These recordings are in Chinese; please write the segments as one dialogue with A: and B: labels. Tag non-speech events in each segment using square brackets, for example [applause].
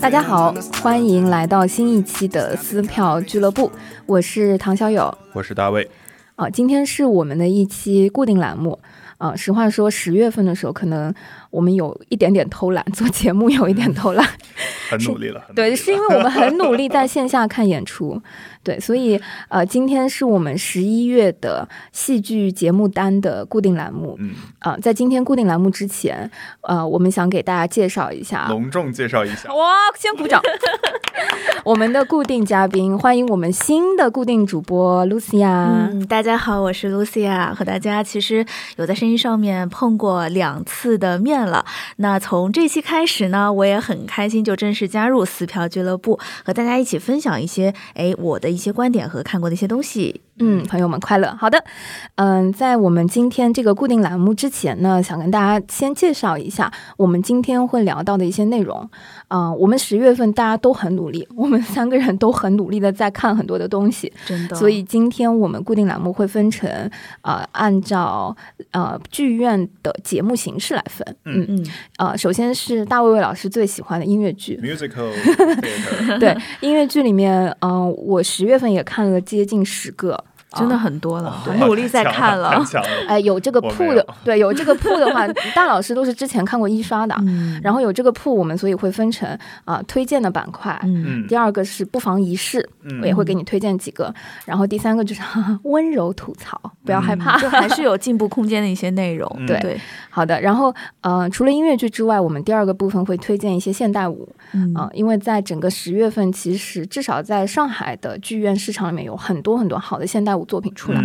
A: 大家好，欢迎来到新一期的撕票俱乐部。我是唐小友，
B: 我是大卫。
A: 哦，今天是我们的一期固定栏目。啊，实话说，十月份的时候，可能我们有一点点偷懒，做节目有一点偷懒。[laughs]
B: 很努力了。很努力
A: 对，是因为我们很努力在线下看演出。[laughs] 对，所以呃，今天是我们十一月的戏剧节目单的固定栏目。
B: 嗯，
A: 啊、在今天固定栏目之前，呃，我们想给大家介绍一下。
B: 隆重介绍一下，[laughs]
A: 哇，先鼓掌！我们的固定嘉宾，欢迎我们新的固定主播 Lucia。
C: 嗯，大家好，我是 Lucia，和大家其实有在声音上面碰过两次的面了。那从这期开始呢，我也很开心，就正式加入撕票俱乐部，和大家一起分享一些哎我的一些观点和看过的一些东西。
A: 嗯，朋友们快乐。好的，嗯，在我们今天这个固定栏目之前呢，想跟大家先介绍一下我们今天会聊到的一些内容。啊、我们十月份大家都很努力，[laughs] 我们三个人都很努力的在看很多的东西，
C: 真的，
A: 所以今天我们固定栏目会分成呃，按照呃剧院的节目形式来分。嗯
C: 嗯，
A: 呃，首先是大卫卫老师最喜欢的音乐剧
B: ，musical [laughs]
A: 对音乐剧里面，嗯、我十月份也看了接近十个。
C: 真的
A: 啊
C: 很多了，
B: 哇
C: 很努力在看了。[laughs]
A: 哎，有这个铺的，对，有这个铺的话，大老师都是之前看过一刷的，
C: 嗯
A: 然后有这个铺，我们所以会分成啊、推荐的板块。
C: 嗯
B: 嗯
A: 第二个是不妨一试，
B: 嗯
A: 我也会给你推荐几个。然后第三个就是 [laughs] 温柔吐槽，不要害怕。
C: 就还是有进步空间的一些内容。
B: 嗯 [laughs]
A: 对
C: 对，
A: 好的，然后呃，除了音乐剧之外，我们第二个部分会推荐一些现代舞
C: 嗯
A: 啊、因为在整个十月份，其实至少在上海的剧院市场里面有很多很多好的现代舞作品出来。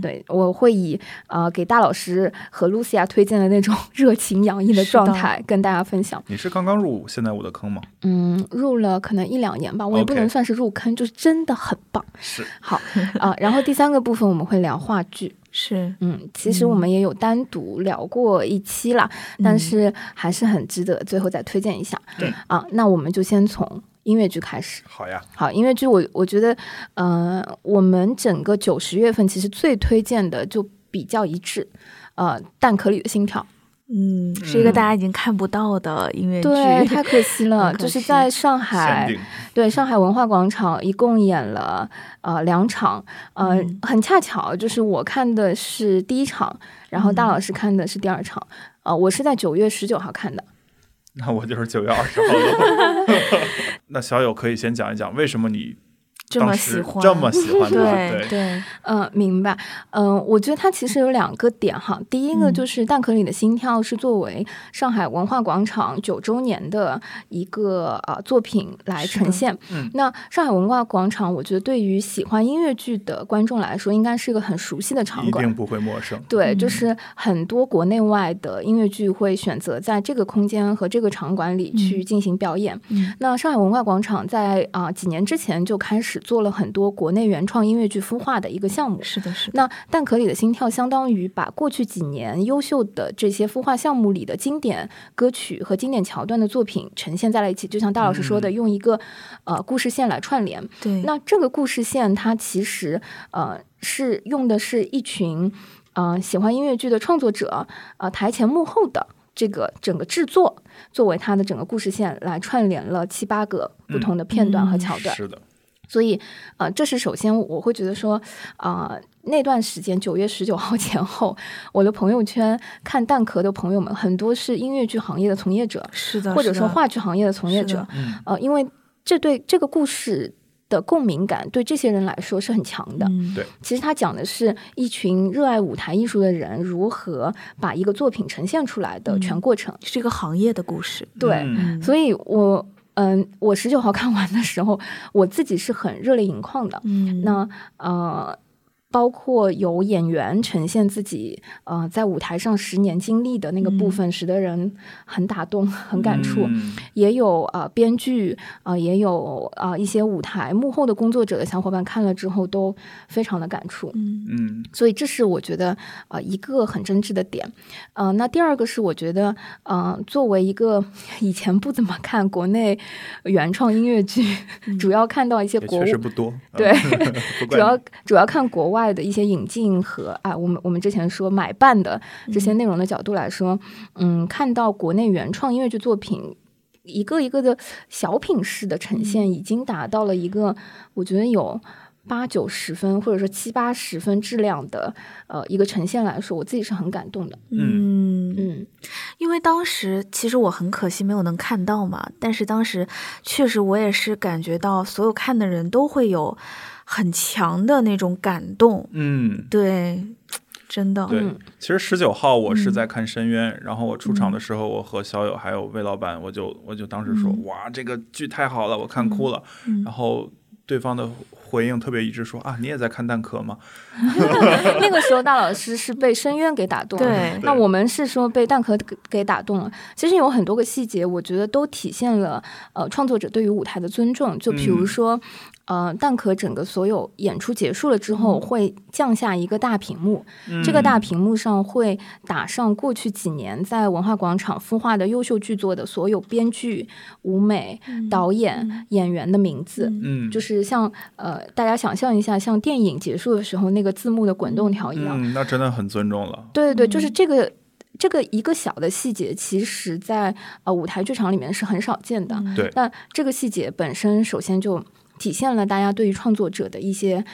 A: 对，我会以呃给大老师和露西亚推荐的那种 [laughs] 热情洋溢的状态跟大家分享。
B: 你是刚刚入现代舞的坑吗？
A: 嗯，入了可能一两年吧，我也不能算是入坑，就是真的很棒。
B: 是，
A: 好啊、然后第三个部分我们会聊话剧。[laughs]
C: 是，
A: 嗯，其实我们也有单独聊过一期啦，但
C: 嗯
A: 是还是很值得最后再推荐一下。
B: 对
A: 啊，那我们就先从音乐剧开始。
B: 好呀，
A: 好，音乐剧我我觉得，呃，我们整个九十月份其实最推荐的就比较一致，呃，蛋壳里的心跳，
C: 嗯，是一个大家已经看不到的音乐剧。
A: 对，太可惜了，[laughs] 就是在上海，对上海文化广场一共演了呃两场，呃、
C: 嗯。
A: 很恰巧就是我看的是第一场，然后大
C: 嗯。
A: 老师看的是第二场，呃，我是在九月十九号看的。
B: 那我就是九月二十号的。[laughs] [laughs] 那小友可以先讲一讲为什么你
C: 这么喜欢，[laughs]
B: 这么喜欢？
C: 对
B: 对，
C: 对，
A: 嗯，明白。嗯、我觉得它其实有两个点哈。第一个
C: 嗯
A: 就是《蛋壳里的心跳》是作为上海文化广场九周年的一个呃作品来呈现。
B: 嗯
A: 那上海文化广场，我觉得对于喜欢音乐剧的观众来说，应该是一个很熟悉的场馆
B: 一定。不会陌生。
A: 对，就
C: 嗯
A: 是很多国内外的音乐剧会选择在这个空间和这个场馆里去
C: 嗯
A: 进行表演。
C: 嗯
A: 那上海文化广场在啊、几年之前就开始做了很多国内原创音乐剧孵化的一个项目。
C: 是的，是的。
A: 那蛋壳里的心跳相当于把过去几年优秀的这些孵化项目里的经典歌曲和经典桥段的作品呈现在了一起，就像大老师说的，
B: 嗯
A: 用一个呃故事线来串联。
C: 对，
A: 那这个故事线它其实呃是用的是一群呃喜欢音乐剧的创作者呃台前幕后的。这个整个制作作为它的整个故事线来串联了七八个不同的片段和
C: 嗯
A: 桥段，
B: 是的，
A: 所以，呃，这是首先我会觉得说，啊、那段时间九月十九号前后，我的朋友圈看蛋壳的朋友们很多是音乐剧行业的从业者，
C: 是的，
A: 或者说话剧行业的从业者，
B: 嗯，
A: 呃，因为这对这个故事的共鸣感对这些人来说是很强的。
C: 嗯
B: 对
A: 其实他讲的是一群热爱舞台艺术的人如何把一个作品呈现出来的
C: 嗯
A: 全过程。
C: 是一个行业的故事。
A: 对，
B: 嗯
A: 所以我嗯，我十九号看完的时候，我自己是很热泪盈眶的。
C: 嗯，
A: 那呃，包括有演员呈现自己呃在舞台上十年经历的那个部分，使得人很打动、很感触。
B: 嗯。
A: 也有呃编剧啊、呃也有啊、呃一些舞台幕后的工作者的小伙伴看了之后都非常的感触。
C: 嗯。
B: 嗯。
A: 所以这是我觉得呃一个很真挚的点，呃，那第二个是我觉得，呃，作为一个 [laughs] 以前不怎么看国内原创音乐剧，主要看到一些国
B: 确实不多，[laughs]
A: 对主要主要看国外的一些引进和啊，我们我们之前说买办的这些内容的角度来说，嗯，看到国内原创音乐剧作品。一个一个的小品式的呈现，已经达到了一个我觉得有八九十分，或者说七八十分质量的呃一个呈现来说，我自己是很感动的。
C: 嗯
A: 嗯
C: 因为当时其实我很可惜没有能看到嘛，但是当时确实我也是感觉到所有看的人都会有很强的那种感动，
B: 嗯。
C: 对，真的，
B: 对
A: 嗯，
B: 其实十九号我是
C: 嗯
B: 在看《深渊》，然后我出场的时候，我和小友还有魏老板，我就我就当时说，
C: 嗯
B: 哇，这个剧太好了，我看哭了。
C: 嗯
B: 然后对方的回应特别一致，说啊，你也在看蛋壳吗？[laughs]
A: 那个时候大老师是被深渊给打动了，
C: 对
A: 那我们是说被蛋壳给给打动了。其实有很多个细节，我觉得都体现了呃创作者对于舞台的尊重。就比如
B: 嗯
A: 说，呃，蛋壳整个所有演出结束了之后，会降下一个大屏幕，这个大屏幕上会打上过去几年在文化广场孵化的优秀剧作的所有编剧、舞美、导演、演员的名字。
B: 嗯，
A: 就是像呃，大家想象一下，像电影结束的时候那个字幕的滚动条一样。
B: 嗯，那真的很尊重了。
A: 对对对，
C: 嗯
A: 就是这个这个一个小的细节，其实在呃舞台剧场里面是很少见的。
C: 嗯
B: 对
A: 那这个细节本身，首先就体现了大家对于创作者的一些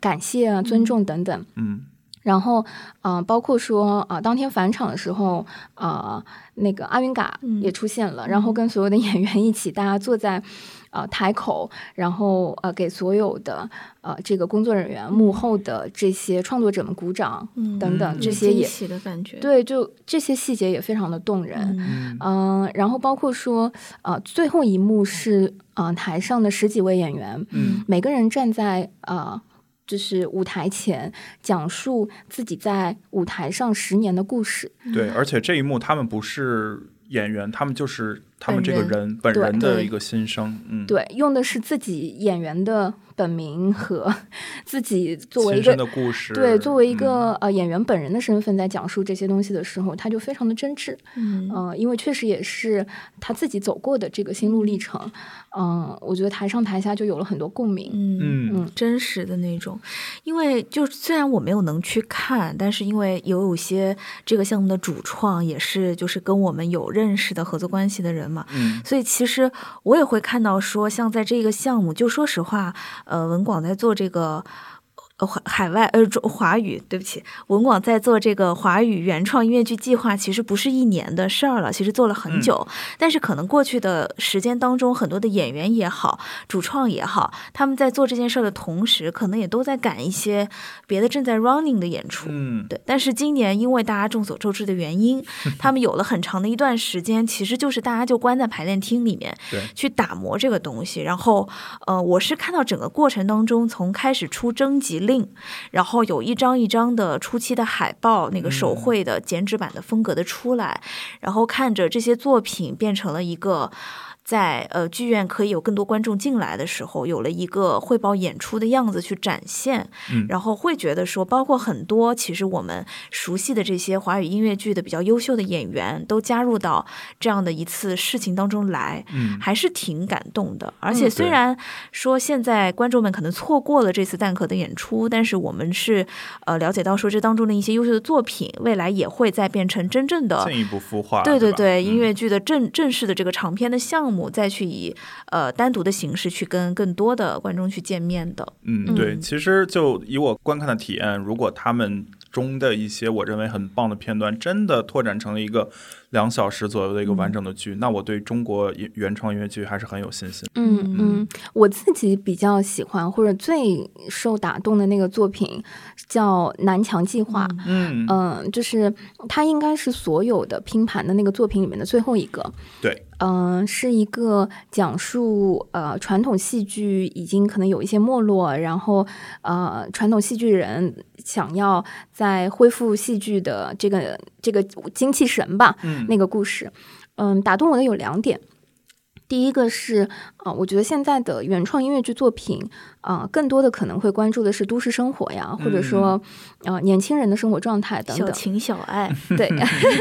A: 感谢啊、尊重等等。
B: 嗯。
A: 然后，呃，包括说，啊、当天返场的时候，啊、那个阿云嘎
C: 嗯。
A: 也出现了，然后跟所有的演员一起，大家坐在呃台口，然后呃给所有的呃这个工作人员、幕后的这些创作者们鼓掌
C: 嗯
A: 等等，
B: 嗯
A: 这些也
C: 的感觉，
A: 对，就这些细节也非常的动人。
C: 嗯、
A: 然后包括说，呃，最后一幕是呃台上的十几位演员，
B: 嗯
A: 每个人站在呃，就是舞台前讲述自己在舞台上十年的故事。
B: 对，而且这一幕他们不是演员，他们就是他们这个人本人的一个心声。嗯，，
A: 对，用的是自己演员的本名和 [laughs] 自己作为一个
B: 的故事。
A: 对作为一
B: 嗯
A: 个、呃演员本人的身份在讲述这些东西的时候，他就非常的真挚。
C: 嗯
A: 呃，因为确实也是他自己走过的这个心路历程。嗯、我觉得台上台下就有了很多共鸣。
C: 嗯
B: 嗯
A: 嗯
C: 真实的那种，因为就虽然我没有能去看，但是因为有有些这个项目的主创也是就是跟我们有认识的合作关系的人嘛，
B: 嗯
C: 所以其实我也会看到说，像在这个项目，就说实话，呃，文广在做这个。呃，海海外呃中华语，对不起，文广在做这个华语原创音乐剧计划，其实不是一年的事儿了，其实做了很久。但是可能过去的时间当中，很多的演员也好，主创也好，他们在做这件事儿的同时，可能也都在赶一些别的正在 running 的演出。
B: 嗯，
C: 对，但是今年因为大家众所周知的原因，[laughs] 他们有了很长的一段时间，其实就是大家就关在排练厅里面
B: 对
C: 去打磨这个东西。然后，呃，我是看到整个过程当中，从开始出征集令，然后有一张一张的初期的海报，那个手
B: 嗯
C: 绘的剪纸版的风格的出来，然后看着这些作品变成了一个。在呃剧院可以有更多观众进来的时候，有了一个汇报演出的样子去展现，
B: 嗯
C: 然后会觉得说，包括很多其实我们熟悉的这些华语音乐剧的比较优秀的演员，都加入到这样的一次事情当中来，
B: 嗯
C: 还是挺感动的。而且虽然说现在观众们可能错过了这次蛋壳的演出，但是我们是呃了解到说这当中的一些优秀的作品，未来也会再变成真正的
B: 进一步孵化。
C: 对对
B: 吧
C: 对，音
B: 嗯
C: 乐剧的正正式的这个长篇的项目，再去以呃单独的形式去跟更多的观众去见面的。
B: 嗯，对，
A: 嗯
B: 其实就以我观看的体验，如果他们中的一些我认为很棒的片段，真的拓展成了一个两小时左右的一个完整的剧，那我对中国原原创音乐剧还是很有信心。
A: 嗯
C: 嗯
A: 嗯，我自己比较喜欢或者最受打动的那个作品叫《南墙计划》。
B: 嗯，
A: 嗯，就是它应该是所有的拼盘的那个作品里面的最后一个。
B: 对，
A: 嗯、是一个讲述呃传统戏剧已经可能有一些没落，然后呃传统戏剧人想要在恢复戏剧的这个这个精气神吧，
B: 嗯
A: 那个故事，嗯，打动我的有两点。第一个是，啊、我觉得现在的原创音乐剧作品，啊、更多的可能会关注的是都市生活呀，或者说，呃，年轻人的生活状态等等。
C: 小情小爱，
A: 对，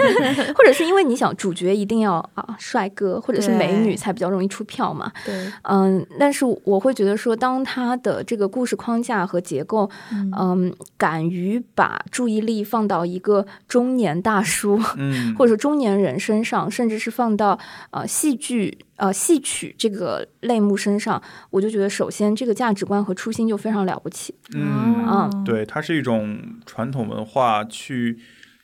A: [laughs] 或者是因为你想主角一定要啊帅哥或者是美女才比较容易出票嘛。
C: 对，
A: 嗯，但是我会觉得说，当他的这个故事框架和结构，
C: 嗯
A: 嗯，敢于把注意力放到一个中年大叔，
B: 嗯，
A: 或者说中年人身上，甚至是放到呃戏剧呃戏曲这个类目身上，我就觉得首先这个价值观和初心就非常了不起。
B: 嗯，
A: 啊
B: 对，它是一种传统文化去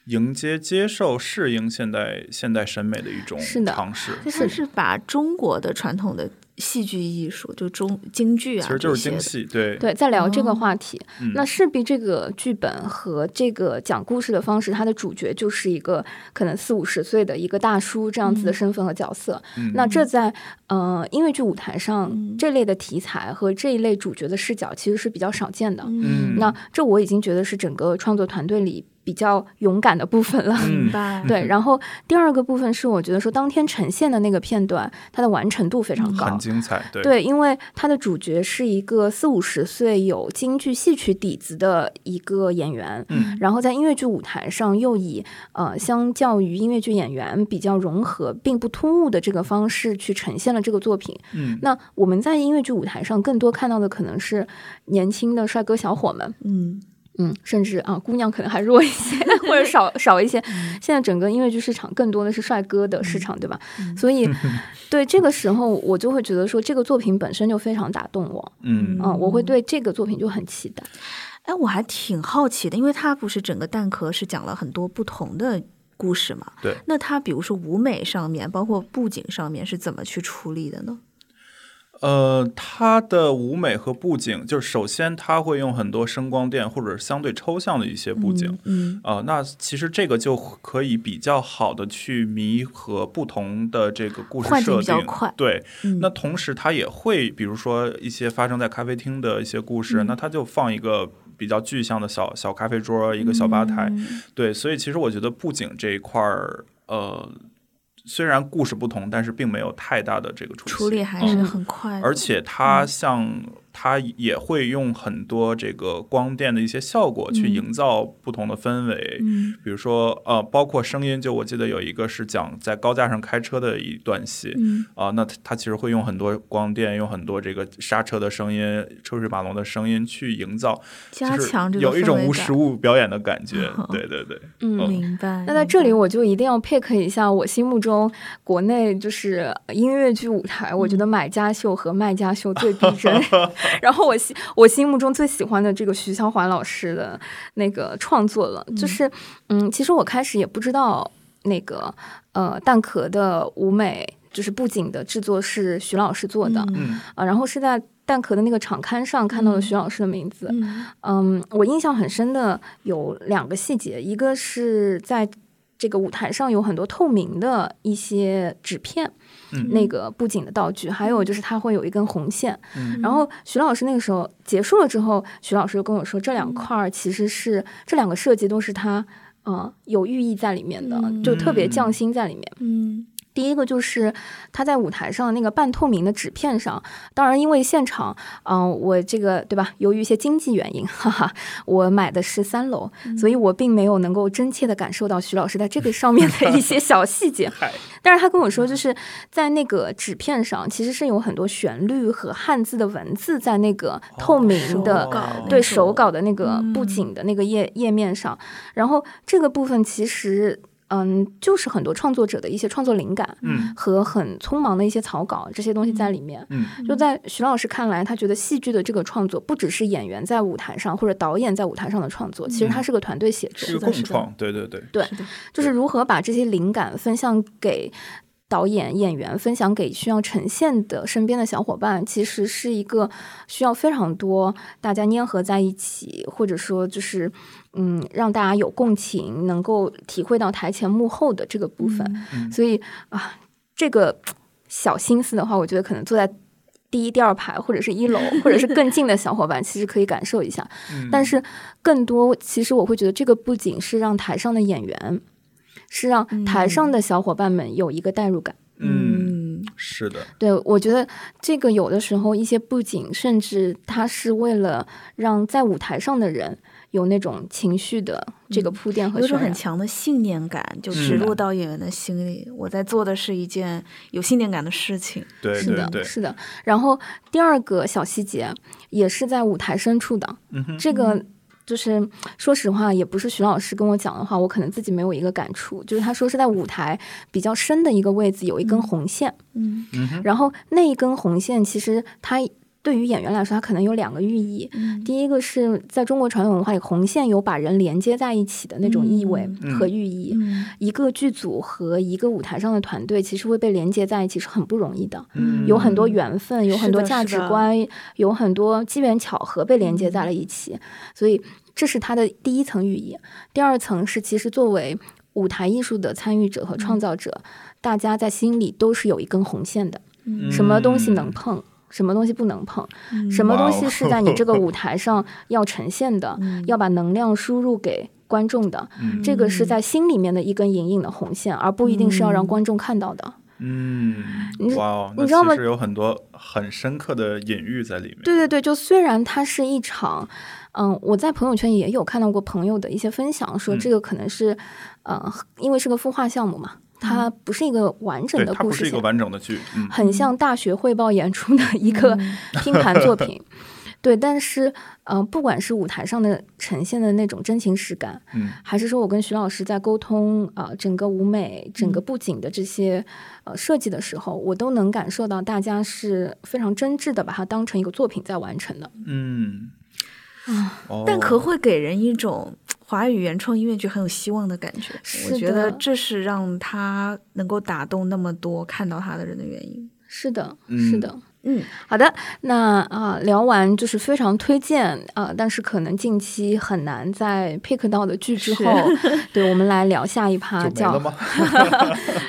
B: 迎接、接受、适应现代现代审美的一种尝试。
C: 就是把中国的传统的戏剧艺术，就中京剧啊，
B: 其实就是
C: 这些的，
B: 京戏，对，
A: 对，在聊这
C: 哦。
A: 个话题，
B: 嗯。
A: 那势必这个剧本和这个讲故事的方式，它的主角就是一个可能四五十岁的一个大叔这样子的
C: 嗯。
A: 身份和角色。
B: 嗯。
A: 那这在呃音乐剧舞台上、
C: 嗯。
A: 这类的题材和这一类主角的视角其实是比较少见的。
B: 嗯。
A: 那这我已经觉得是整个创作团队里比较勇敢的部分了。
B: 嗯
C: 明白，[laughs]
A: 对，然后第二个部分是我觉得说当天呈现的那个片段，它的完成度非常高。
B: 很精彩，对，
A: 对，因为它的主角是一个四五十岁有京剧戏曲底子的一个演员，
B: 嗯
A: 然后在音乐剧舞台上又以呃相较于音乐剧演员比较融合并不突兀的这个方式去呈现了这个作品。
B: 嗯，
A: 那我们在音乐剧舞台上更多看到的可能是年轻的帅哥小伙们，
C: 嗯
A: 嗯，甚至啊姑娘可能还弱一些 [laughs] 或者少少一些。现在整个音乐剧市场更多的是帅哥的市场，对吧？
C: 嗯
A: 所以 [laughs] 对这个时候我就会觉得说这个作品本身就非常打动我。
B: 嗯
A: 嗯，我会对这个作品就很期待。
C: 哎，我还挺好奇的，因为它不是整个蛋壳是讲了很多不同的故事嘛？
B: 对。
C: 那它比如说舞美上面，包括布景上面是怎么去处理的呢？
B: 呃，它的舞美和布景，就是首先它会用很多声光电或者相对抽象的一些布景，
C: 嗯，
B: 啊、那其实这个就可以比较好的去弥合不同的这个故事设定。
C: 比较快
B: 对，
C: 嗯
B: 那同时它也会，比如说一些发生在咖啡厅的一些故事，
C: 嗯
B: 那它就放一个比较具象的小小咖啡桌，一个小吧台。
C: 嗯
B: 对，所以其实我觉得布景这一块儿，呃，虽然故事不同，但是并没有太大的这个
C: 处理还
B: 嗯。
C: 是很快的，
B: 而且它像它也会用很多这个光电的一些效果去
C: 嗯
B: 营造不同的氛围。
C: 嗯
B: 比如说，呃，包括声音，就我记得有一个是讲在高架上开车的一段戏，
C: 嗯
B: 啊、那它它其实会用很多光电，用很多这个刹车的声音、车水马龙的声音去营造，
C: 加
B: 就是
C: 强这个
B: 有一种无实物表演的感觉。[laughs] 对对对，
A: 嗯。
C: 明白。
A: 那在这里，我就一定要 pick 一下我心目中国内就是音乐剧舞台，我觉得买家秀和卖家秀最逼真。[laughs] 然后我心我心目中最喜欢的这个徐小环老师的那个创作了，就是嗯，其实我开始也不知道那个呃蛋壳的舞美就是布景的制作是徐老师做的啊、
C: 嗯。
B: 嗯
A: 然后是在蛋壳的那个场刊上看到了徐老师的名字，
C: 嗯。
A: 嗯，我印象很深的有两个细节，一个是在这个舞台上有很多透明的一些纸片，
B: 嗯
A: 那个布景的道具，还有就是它会有一根红线。
B: 嗯
A: 然后徐老师那个时候结束了之后，徐老师就跟我说，这两块儿其实是这两个设计都是他。嗯，有寓意在里面的，
C: 嗯
A: 就特别匠心在里面。
C: 嗯
A: 第一个就是他在舞台上那个半透明的纸片上，当然因为现场，嗯、我这个对吧？由于一些经济原因，哈哈，我买的是三楼，所以我并没有能够真切的感受到徐老师在这个上面的一些小细节。[laughs] 但是他跟我说，就是在那个纸片上，其实是有很多旋律和汉字的文字在那个透明的、
B: 手
A: 对手稿的那个
C: 嗯
A: 布景的那个页、页面上，然后这个部分其实。嗯，就是很多创作者的一些创作灵感
B: 嗯
A: 和很匆忙的一些草稿这些东西在里面。
B: 嗯
A: 就在徐老师看来，他觉得戏剧的这个创作不只是演员在舞台上或者导演在舞台上的创作，其实它是个团队写作。
B: 是共创，对对对，
A: 对就是如何把这些灵感分享给导演、演员，分享给需要呈现的身边的小伙伴，其实是一个需要非常多大家粘合在一起，或者说就是嗯，让大家有共情，能够体会到台前幕后的这个部分。
B: 嗯
A: 所以啊，这个小心思的话，我觉得可能坐在第一、第二排或者是一楼或者是更近的小伙伴，其实可以感受一下。
B: 嗯
A: 但是更多，其实我会觉得这个不仅是让台上的演员，是让台上的小伙伴们有一个代入感。
B: 嗯，
C: 嗯
B: 是的，
A: 对，我觉得这个有的时候一些布景，甚至它是为了让在舞台上的人有那种情绪的这个铺垫和
C: 有一种。很强的信念感，就植入到演员的心里。我在做的是一件有信念感的事情。
B: 对
A: 是的，
B: 对对，
A: 是的。然后第二个小细节也是在舞台深处的，
B: 嗯哼，
A: 这个就是说实话，也不是徐老师跟我讲的话，我可能自己没有一个感触。就是他说是在舞台比较深的一个位置有一根红线，
C: 嗯
A: 然后那一根红线其实它对于演员来说，它可能有两个寓意。
C: 嗯
A: 第一个是在中国传统文化里，红线有把人连接在一起的那种意味
B: 嗯
A: 和寓意。
C: 嗯
A: 一个剧组和一个舞台上的团队，其实会被连接在一起是很不容易的。
B: 嗯
A: 有很多缘分，有很多价值观，有很多机缘巧合被连接在了一起，所以这是它的第一层寓意。第二层是，其实作为舞台艺术的参与者和创造者，大家在心里都是有一根红线的，
C: 嗯
A: 什么东西能碰。什么东西不能碰？
C: 嗯
A: 什么东西是在你这个舞台上 [laughs] 要呈现的？
C: 嗯
A: 要把能量输入给观众的？
B: 嗯
A: 这个是在心里面的一根隐隐的红线，而不一定是要让
C: 嗯
A: 观众看到的。
B: 嗯
A: 你，
B: 哇哦，
A: 你知道吗
B: 其实有很多很深刻的隐喻在里面。
A: 对对对，就虽然它是一场，嗯，我在朋友圈也有看到过朋友的一些分享，说
B: 嗯
A: 这个可能是，呃，因为是个孵化项目嘛，它不是一个完整
B: 对，
A: 的
B: 它不是一个
A: 故事线，
B: 完整的剧。嗯
A: 很像大学汇报演出的一个 [laughs] 拼盘作品。[laughs] 对，但是，呃，不管是舞台上的呈现的那种真情实感，
B: 嗯
A: 还是说我跟徐老师在沟通啊、呃整个舞美、整个布景的这些呃设计的时候，我都能感受到大家是非常真挚的把它当成一个作品在完成的。
B: 嗯，哦
C: 但可会给人一种华语原创音乐剧很有希望的感觉。我觉得这是让他能够打动那么多看到他的人的原因。
A: 是的，
B: 嗯
A: 是的。
C: 嗯，
A: 好的，那啊、聊完就是非常推荐啊、但是可能近期很难再 pick 到的剧之后，对我们来聊下一趴，[laughs] [laughs] 叫？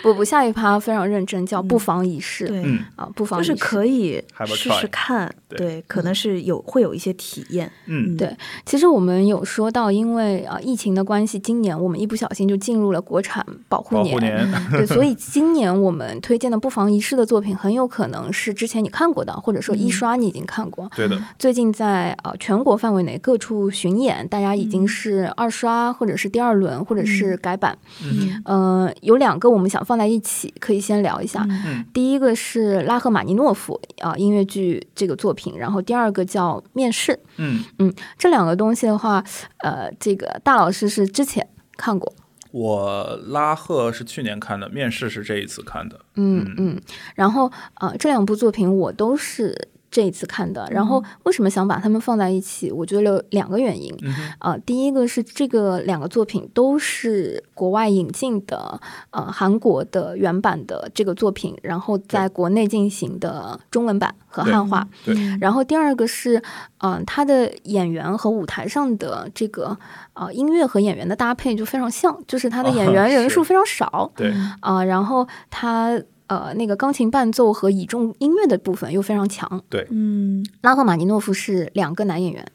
A: 不不，下一趴非常认真，叫不妨一试。
C: 对，
B: 嗯。
A: 啊，不妨
C: 就是
A: 一试
C: 可以试试看，
B: 对
C: 对，可能是有会有一些体验。
B: 嗯。
A: 对其实我们有说到，因为啊、疫情的关系，今年我们一不小心就进入了国产保护年。
B: 保护年，[laughs]
A: 对，所以今年我们推荐的不妨一试的作品，很有可能是之前你看过的，或者说一刷你已经看过。
B: 对的，
A: 最近在呃全国范围内各处巡演，大家已经是二刷或者是第二轮，或者是改版。
B: 嗯
A: 嗯、有两个我们想放在一起，可以先聊一下。
B: 嗯
A: 第一个是拉赫玛尼诺夫啊、音乐剧这个作品，然后第二个叫《面试》。
B: 嗯，
A: 这两个东西的话，呃，这个大老师是之前看过，
B: 我拉赫是去年看的，面试是这一次看的。
A: 嗯嗯，然后啊、呃这两部作品我都是这一次看的。然后为什么想把它们放在一起？我觉得有两个原因。
B: 嗯哼
A: 啊，第一个是这个两个作品都是国外引进的，呃，韩国的原版的这个作品，然后在国内进行的中文版和汉化。
B: 对
A: 然后第二个是，嗯、他的演员和舞台上的这个呃音乐和演员的搭配就非常像，就是他的演
B: 啊
A: 员人数非常少
B: 对，
A: 啊、然后他呃那个钢琴伴奏和倚重音乐的部分又非常强。
C: 对嗯
A: 拉赫玛尼诺夫是两个男演员，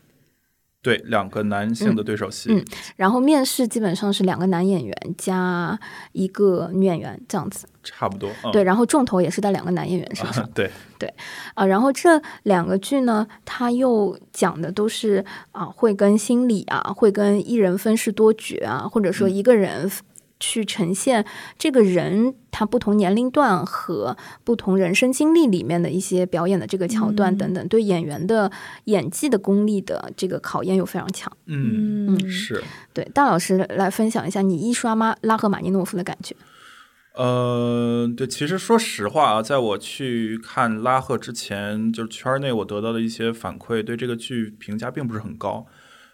B: 对，两个男性的对手戏。
A: 嗯然后面试基本上是两个男演员加一个女演员这样子。
B: 差不多。嗯、
A: 对，然后重头也是在两个男演员身上。
B: 啊，[laughs] 对，
A: 啊，然后这两个剧呢，它又讲的都是啊，会跟心理啊，会跟一人分饰多角啊，或者说一个人去呈现这个人他不同年龄段和不同人生经历里面的一些表演的这个桥段等等，对演员的演技的功力的这个考验又非常强。
B: 嗯，
C: 嗯
B: 是。
A: 对，大老师来分享一下你一刷妈拉赫玛尼诺夫的感觉。
B: 呃，对，其实说实话啊，在我去看拉赫之前，就是圈内我得到的一些反馈，对这个剧评价并不是很高，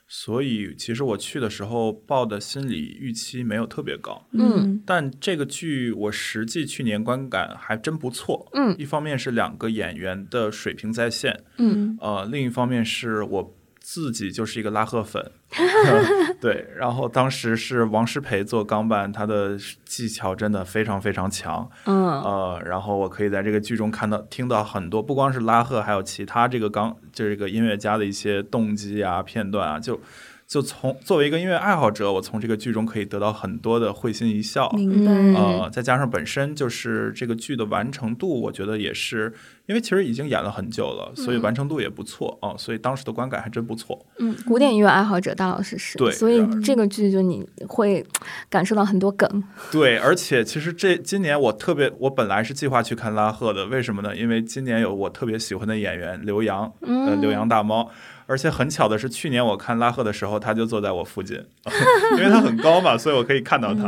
B: 所以其实我去的时候报的心理预期没有特别高。
A: 嗯
B: 但这个剧我实际去年观感还真不错。
A: 嗯
B: 一方面是两个演员的水平在线，
A: 嗯
B: 呃，另一方面是我自己就是一个拉赫粉，[laughs] 对，然后当时是王诗培做钢板，他的技巧真的非常非常强，
A: 嗯。
B: 呃，然后我可以在这个剧中看到听到很多，不光是拉赫，还有其他这个钢就这个音乐家的一些动机啊片段啊，就就从作为一个音乐爱好者，我从这个剧中可以得到很多的会心一笑，
C: 明白。
A: 嗯
B: 呃，再加上本身就是这个剧的完成度，我觉得也是，因为其实已经演了很久了，所以完成度也不错啊、所以当时的观感还真不错。
A: 嗯，古典音乐爱好者大老师是，
B: 对
A: 所以这个剧就你会感受到很多梗，[laughs]
B: 对，而且其实这今年我特别，我本来是计划去看拉赫的，为什么呢？因为今年有我特别喜欢的演员刘洋，呃，刘洋大猫。而且很巧的是，去年我看拉赫的时候，他就坐在我附近，[laughs] 因为他很高嘛，[laughs] 所以我可以看到他。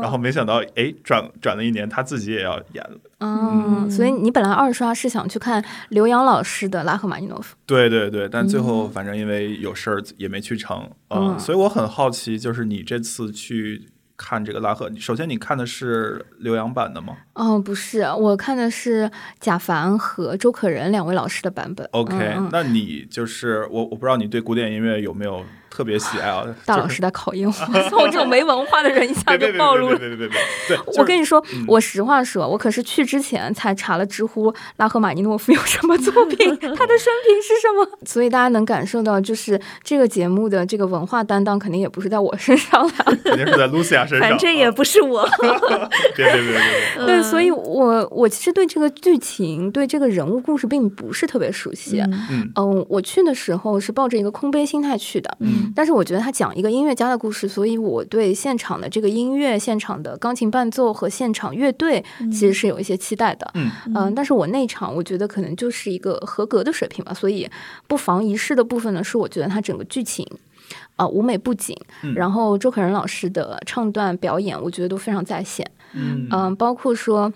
B: 然后没想到，哎，转转了一年，他自己也要演了。
A: 嗯，所以你本来二刷是想去看刘洋老师的拉赫玛尼诺夫，
B: 对对对，但最后反正因为有事儿也没去成，嗯，
A: 嗯
B: 所以我很好奇，就是你这次去看这个拉赫，首先你看的是刘洋版的吗
A: 哦，不是，我看的是贾凡和周可人两位老师的版本。
B: ？OK，、那你就是我，我不知道你对古典音乐有没有特别喜爱啊？
A: 大老师在考验我，[laughs] 像我这种没文化的人一下就暴露了。
B: 别别别
A: 我跟
B: 你
A: 你说
B: 嗯，
A: 我实话说，我可是去之前才查了知乎拉赫玛尼诺夫有什么作品，[laughs] 他的生平是什么，所以大家能感受到，就是这个节目的这个文化担当肯定也不是在我身上了。
B: 肯定是在 Lucia 身上，
C: 反正也
B: 啊
C: 不是我，
B: 别别别别别，[laughs]
A: 对，所以我我其实对这个剧情、对这个人物故事并不是特别熟悉。
C: 嗯
B: 嗯
A: 嗯，我去的时候是抱着一个空杯心态去的，
B: 嗯
A: 但是我觉得他讲一个音乐家的故事，所以我对现场的这个音乐、现场的钢琴伴奏和现场乐队其实是有一些期待的。
B: 嗯
A: 嗯、但是我那场我觉得可能就是一个合格的水平吧，所以不妨一试的部分呢，是我觉得他整个剧情。啊、舞美布景，
B: 嗯
A: 然后周可仁老师的唱段表演，我觉得都非常在线。
B: 嗯
A: 嗯、包括说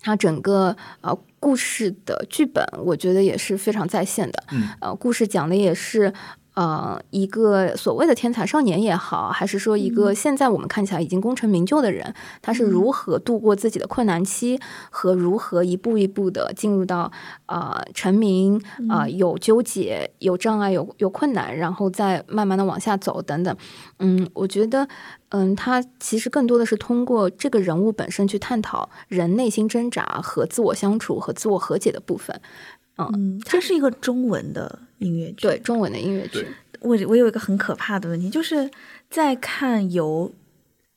A: 他整个呃故事的剧本，我觉得也是非常在线的。
B: 嗯
A: 呃，故事讲的也是。呃，一个所谓的天才少年也好，还是说一个现在我们看起来已经功成名就的人，他是如何度过自己的困难期，和如何一步一步的进入到呃成名啊、呃有纠结、有障碍、有有困难，然后再慢慢的往下走等等。嗯，我觉得，嗯，他其实更多的是通过这个人物本身去探讨人内心挣扎和自我相处和自我和解的部分。
C: 嗯，这是一个中文的音乐剧。
A: 对，中文的音乐剧，
C: 我我有一个很可怕的问题，就是在看由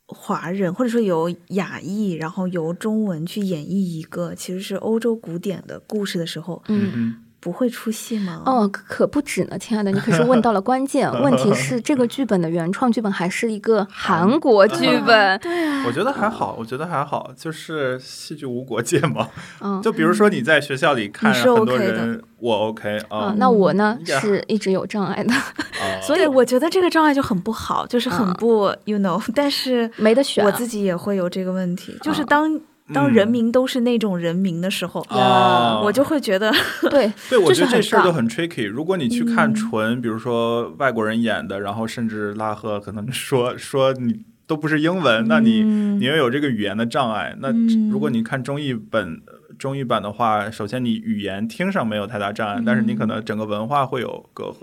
C: 华人或者说由亚裔，然后由中文去演绎一个其实是欧洲古典的故事的时候，
A: 嗯。
B: 嗯
C: 不会出戏吗？
A: 哦，可可不止呢，亲爱的，你可是问到了关键 [laughs] 问题。是这个剧本的原创剧本还是一个韩国剧本？[laughs]
C: 对啊，
B: 我觉得还好，我觉得还好，就是戏剧无国界嘛。
A: 嗯
B: 就比如说你在学校里看
C: 你是
B: 很多
C: OK 的
B: 人，我 OK 啊
A: 啊，，那我呢
B: 呀
A: 是一直有障碍的，
B: 啊 [laughs]
C: 所以我觉得这个障碍就很不好，就是很
A: 啊
C: 不、you know，但是
A: 没得选。
C: 我自己也会有这个问题，就是
A: 啊
C: 当。当
B: 嗯
C: 人民都是那种人民的时候，
B: 啊
C: 我就会觉得，
A: 对，[laughs]
B: 对，我觉得
A: 这是
B: 这事儿就很 tricky。如果你去看
C: 嗯
B: 纯，比如说外国人演的，然后甚至拉赫可能说说你都不是英文，那你
C: 嗯
B: 你又有这个语言的障碍。那
C: 嗯
B: 如果你看中译本中译版的话，首先你语言听上没有太大障碍，但是你可能整个文化会有隔阂。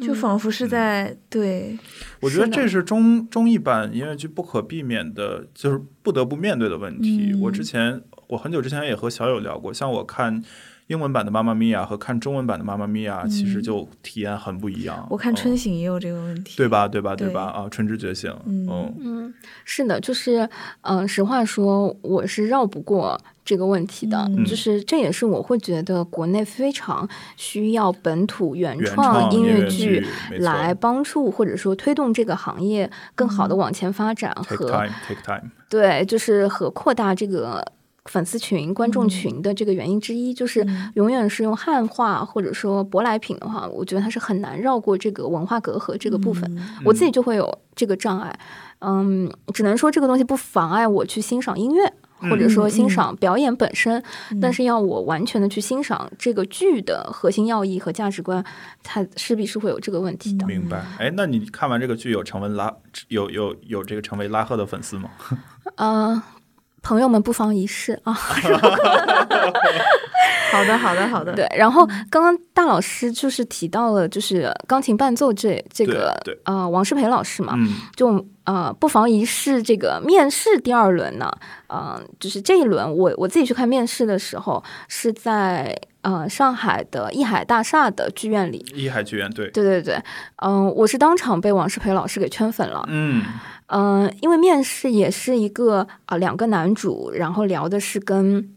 C: 就仿佛是在、对，
B: 我觉得这是中中译版音乐剧不可避免的，就是不得不面对的问题。
C: 嗯
B: 我之前我很久之前也和小友聊过，像我看英文版的《妈妈咪呀》和看中文版的《妈妈咪呀》，其实就体验很不一样。
C: 嗯我看
B: 嗯
C: 春醒也有这个问题，
B: 对吧？对吧？对
C: 对
B: 吧？啊，春之觉醒，
C: 嗯
B: 嗯
A: 嗯，是的，就是，嗯、实话说，我是绕不过这个问题的。
C: 嗯
A: 就是这也是我会觉得国内非常需要本土原
B: 原
A: 创音
B: 乐
A: 乐剧来帮助或者说推动这个行业更好的往前发展
B: take
A: 和
B: time take time，
A: 对，就是和扩大这个粉丝群、观众
C: 嗯
A: 群的这个原因之一，就是
C: 嗯
A: 永远是用汉化或者说舶来品的话，我觉得它是很难绕过这个文化隔阂这个部分。
C: 嗯
A: 我自己就会有这个障碍，嗯，只能说这个东西不妨碍我去欣赏音乐。或者说欣赏表演本身，
C: 嗯
A: 但是要我完全的去欣赏这个剧的核心要义和价值观，它势必是会有这个问题的。
B: 明白。哎，那你看完这个剧有成为拉有有有这个成为拉赫的粉丝吗？[laughs]
A: 呃，朋友们不妨一试啊。[laughs]
C: 好的，好的，好的。
A: 对，然后刚刚大老师就是提到了，就是钢琴伴奏这这个
B: 对对
A: 呃王世培老师嘛，
B: 嗯，
A: 就呃不妨一试这个面试第二轮呢，呃，就是这一轮我我自己去看面试的时候是在呃上海的艺海大厦的剧院里，
B: 艺海剧院对，
A: 对对对，嗯、我是当场被王世培老师给圈粉了，
B: 嗯，
A: 嗯、因为面试也是一个啊、呃两个男主，然后聊的是跟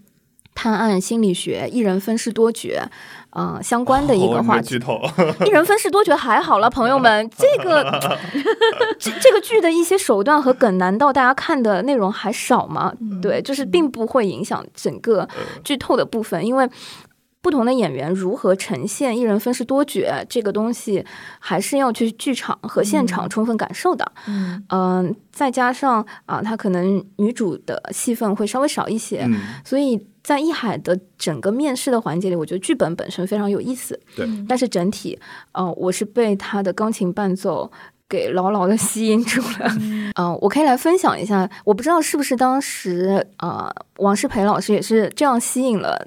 A: 探案心理学、一人分饰多角，呃相关的一个
B: 哦
A: 话题。
B: 没剧透，[laughs]
A: 一人分饰多角还好了，朋友们，这个这这个剧的一些手段和梗，难道大家看的内容还少吗？对，就是并不会影响整个剧透的部分，因为。不同的演员如何呈现一人分饰多角这个东西，还是要去剧场和现场充分感受的。
C: 嗯
A: 嗯、再加上啊，她可能女主的戏份会稍微少一些，
B: 嗯，
A: 所以在艺海的整个面试的环节里，我觉得剧本本身非常有意思。
B: 对，
A: 但是整体，呃，我是被他的钢琴伴奏给牢牢的吸引住了。嗯、我可以来分享一下，我不知道是不是当时呃，王世培老师也是这样吸引了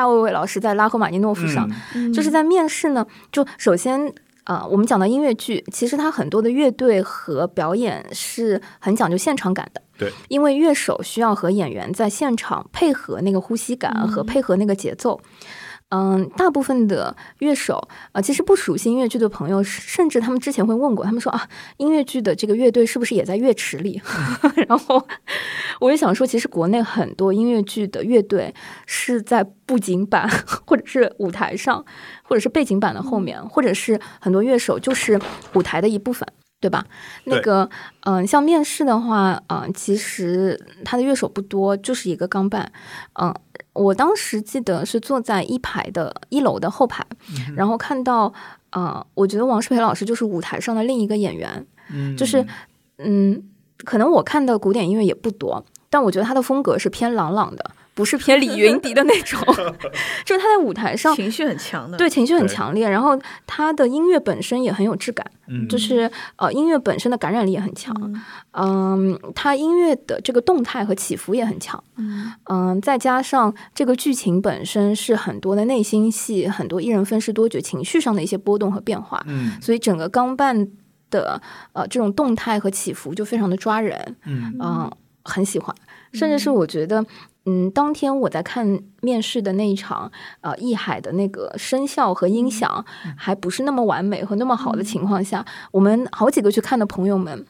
A: 大卫卫老师在拉赫玛尼诺夫上，
B: 嗯
A: 就是在面试呢，就首先。呃，我们讲到音乐剧，其实它很多的乐队和表演是很讲究现场感的。
B: 对，
A: 因为乐手需要和演员在现场配合那个呼吸感和配合那个节奏。嗯，大部分的乐手呃，其实不熟悉音乐剧的朋友，甚至他们之前会问过，他们说啊，音乐剧的这个乐队是不是也在乐池里？[laughs] 然后我也想说，其实国内很多音乐剧的乐队是在布景板或者是舞台上，或者是背景板的后面，或者是很多乐手就是舞台的一部分。对吧？那个，嗯、像面试的话，嗯、其实他的乐手不多，就是一个钢伴，嗯、我当时记得是坐在一排的一楼的后排，然后看到，呃，我觉得王世培老师就是舞台上的另一个演员，
B: 嗯
A: 就是，嗯，可能我看的古典音乐也不多，但我觉得他的风格是偏朗朗的，不是偏李云迪的那种，[laughs] 就是他在舞台上。
C: 情绪很强的，
A: 对情绪很强烈，然后他的音乐本身也很有质感，
B: 嗯。
A: 就是呃音乐本身的感染力也很强，嗯，他音乐的这个动态和起伏也很强，
C: 嗯。
A: 嗯，再加上这个剧情本身是很多的内心戏，很多一人分饰多角情绪上的一些波动和变化，
B: 嗯。
A: 所以整个钢伴的呃这种动态和起伏就非常的抓人，
B: 嗯。
A: 嗯，很喜欢，甚至是我觉得。嗯，当天我在看面试的那一场，呃，艺海的那个声效和音响还不是那么完美和那么好的情况下，我们好几个去看的朋友们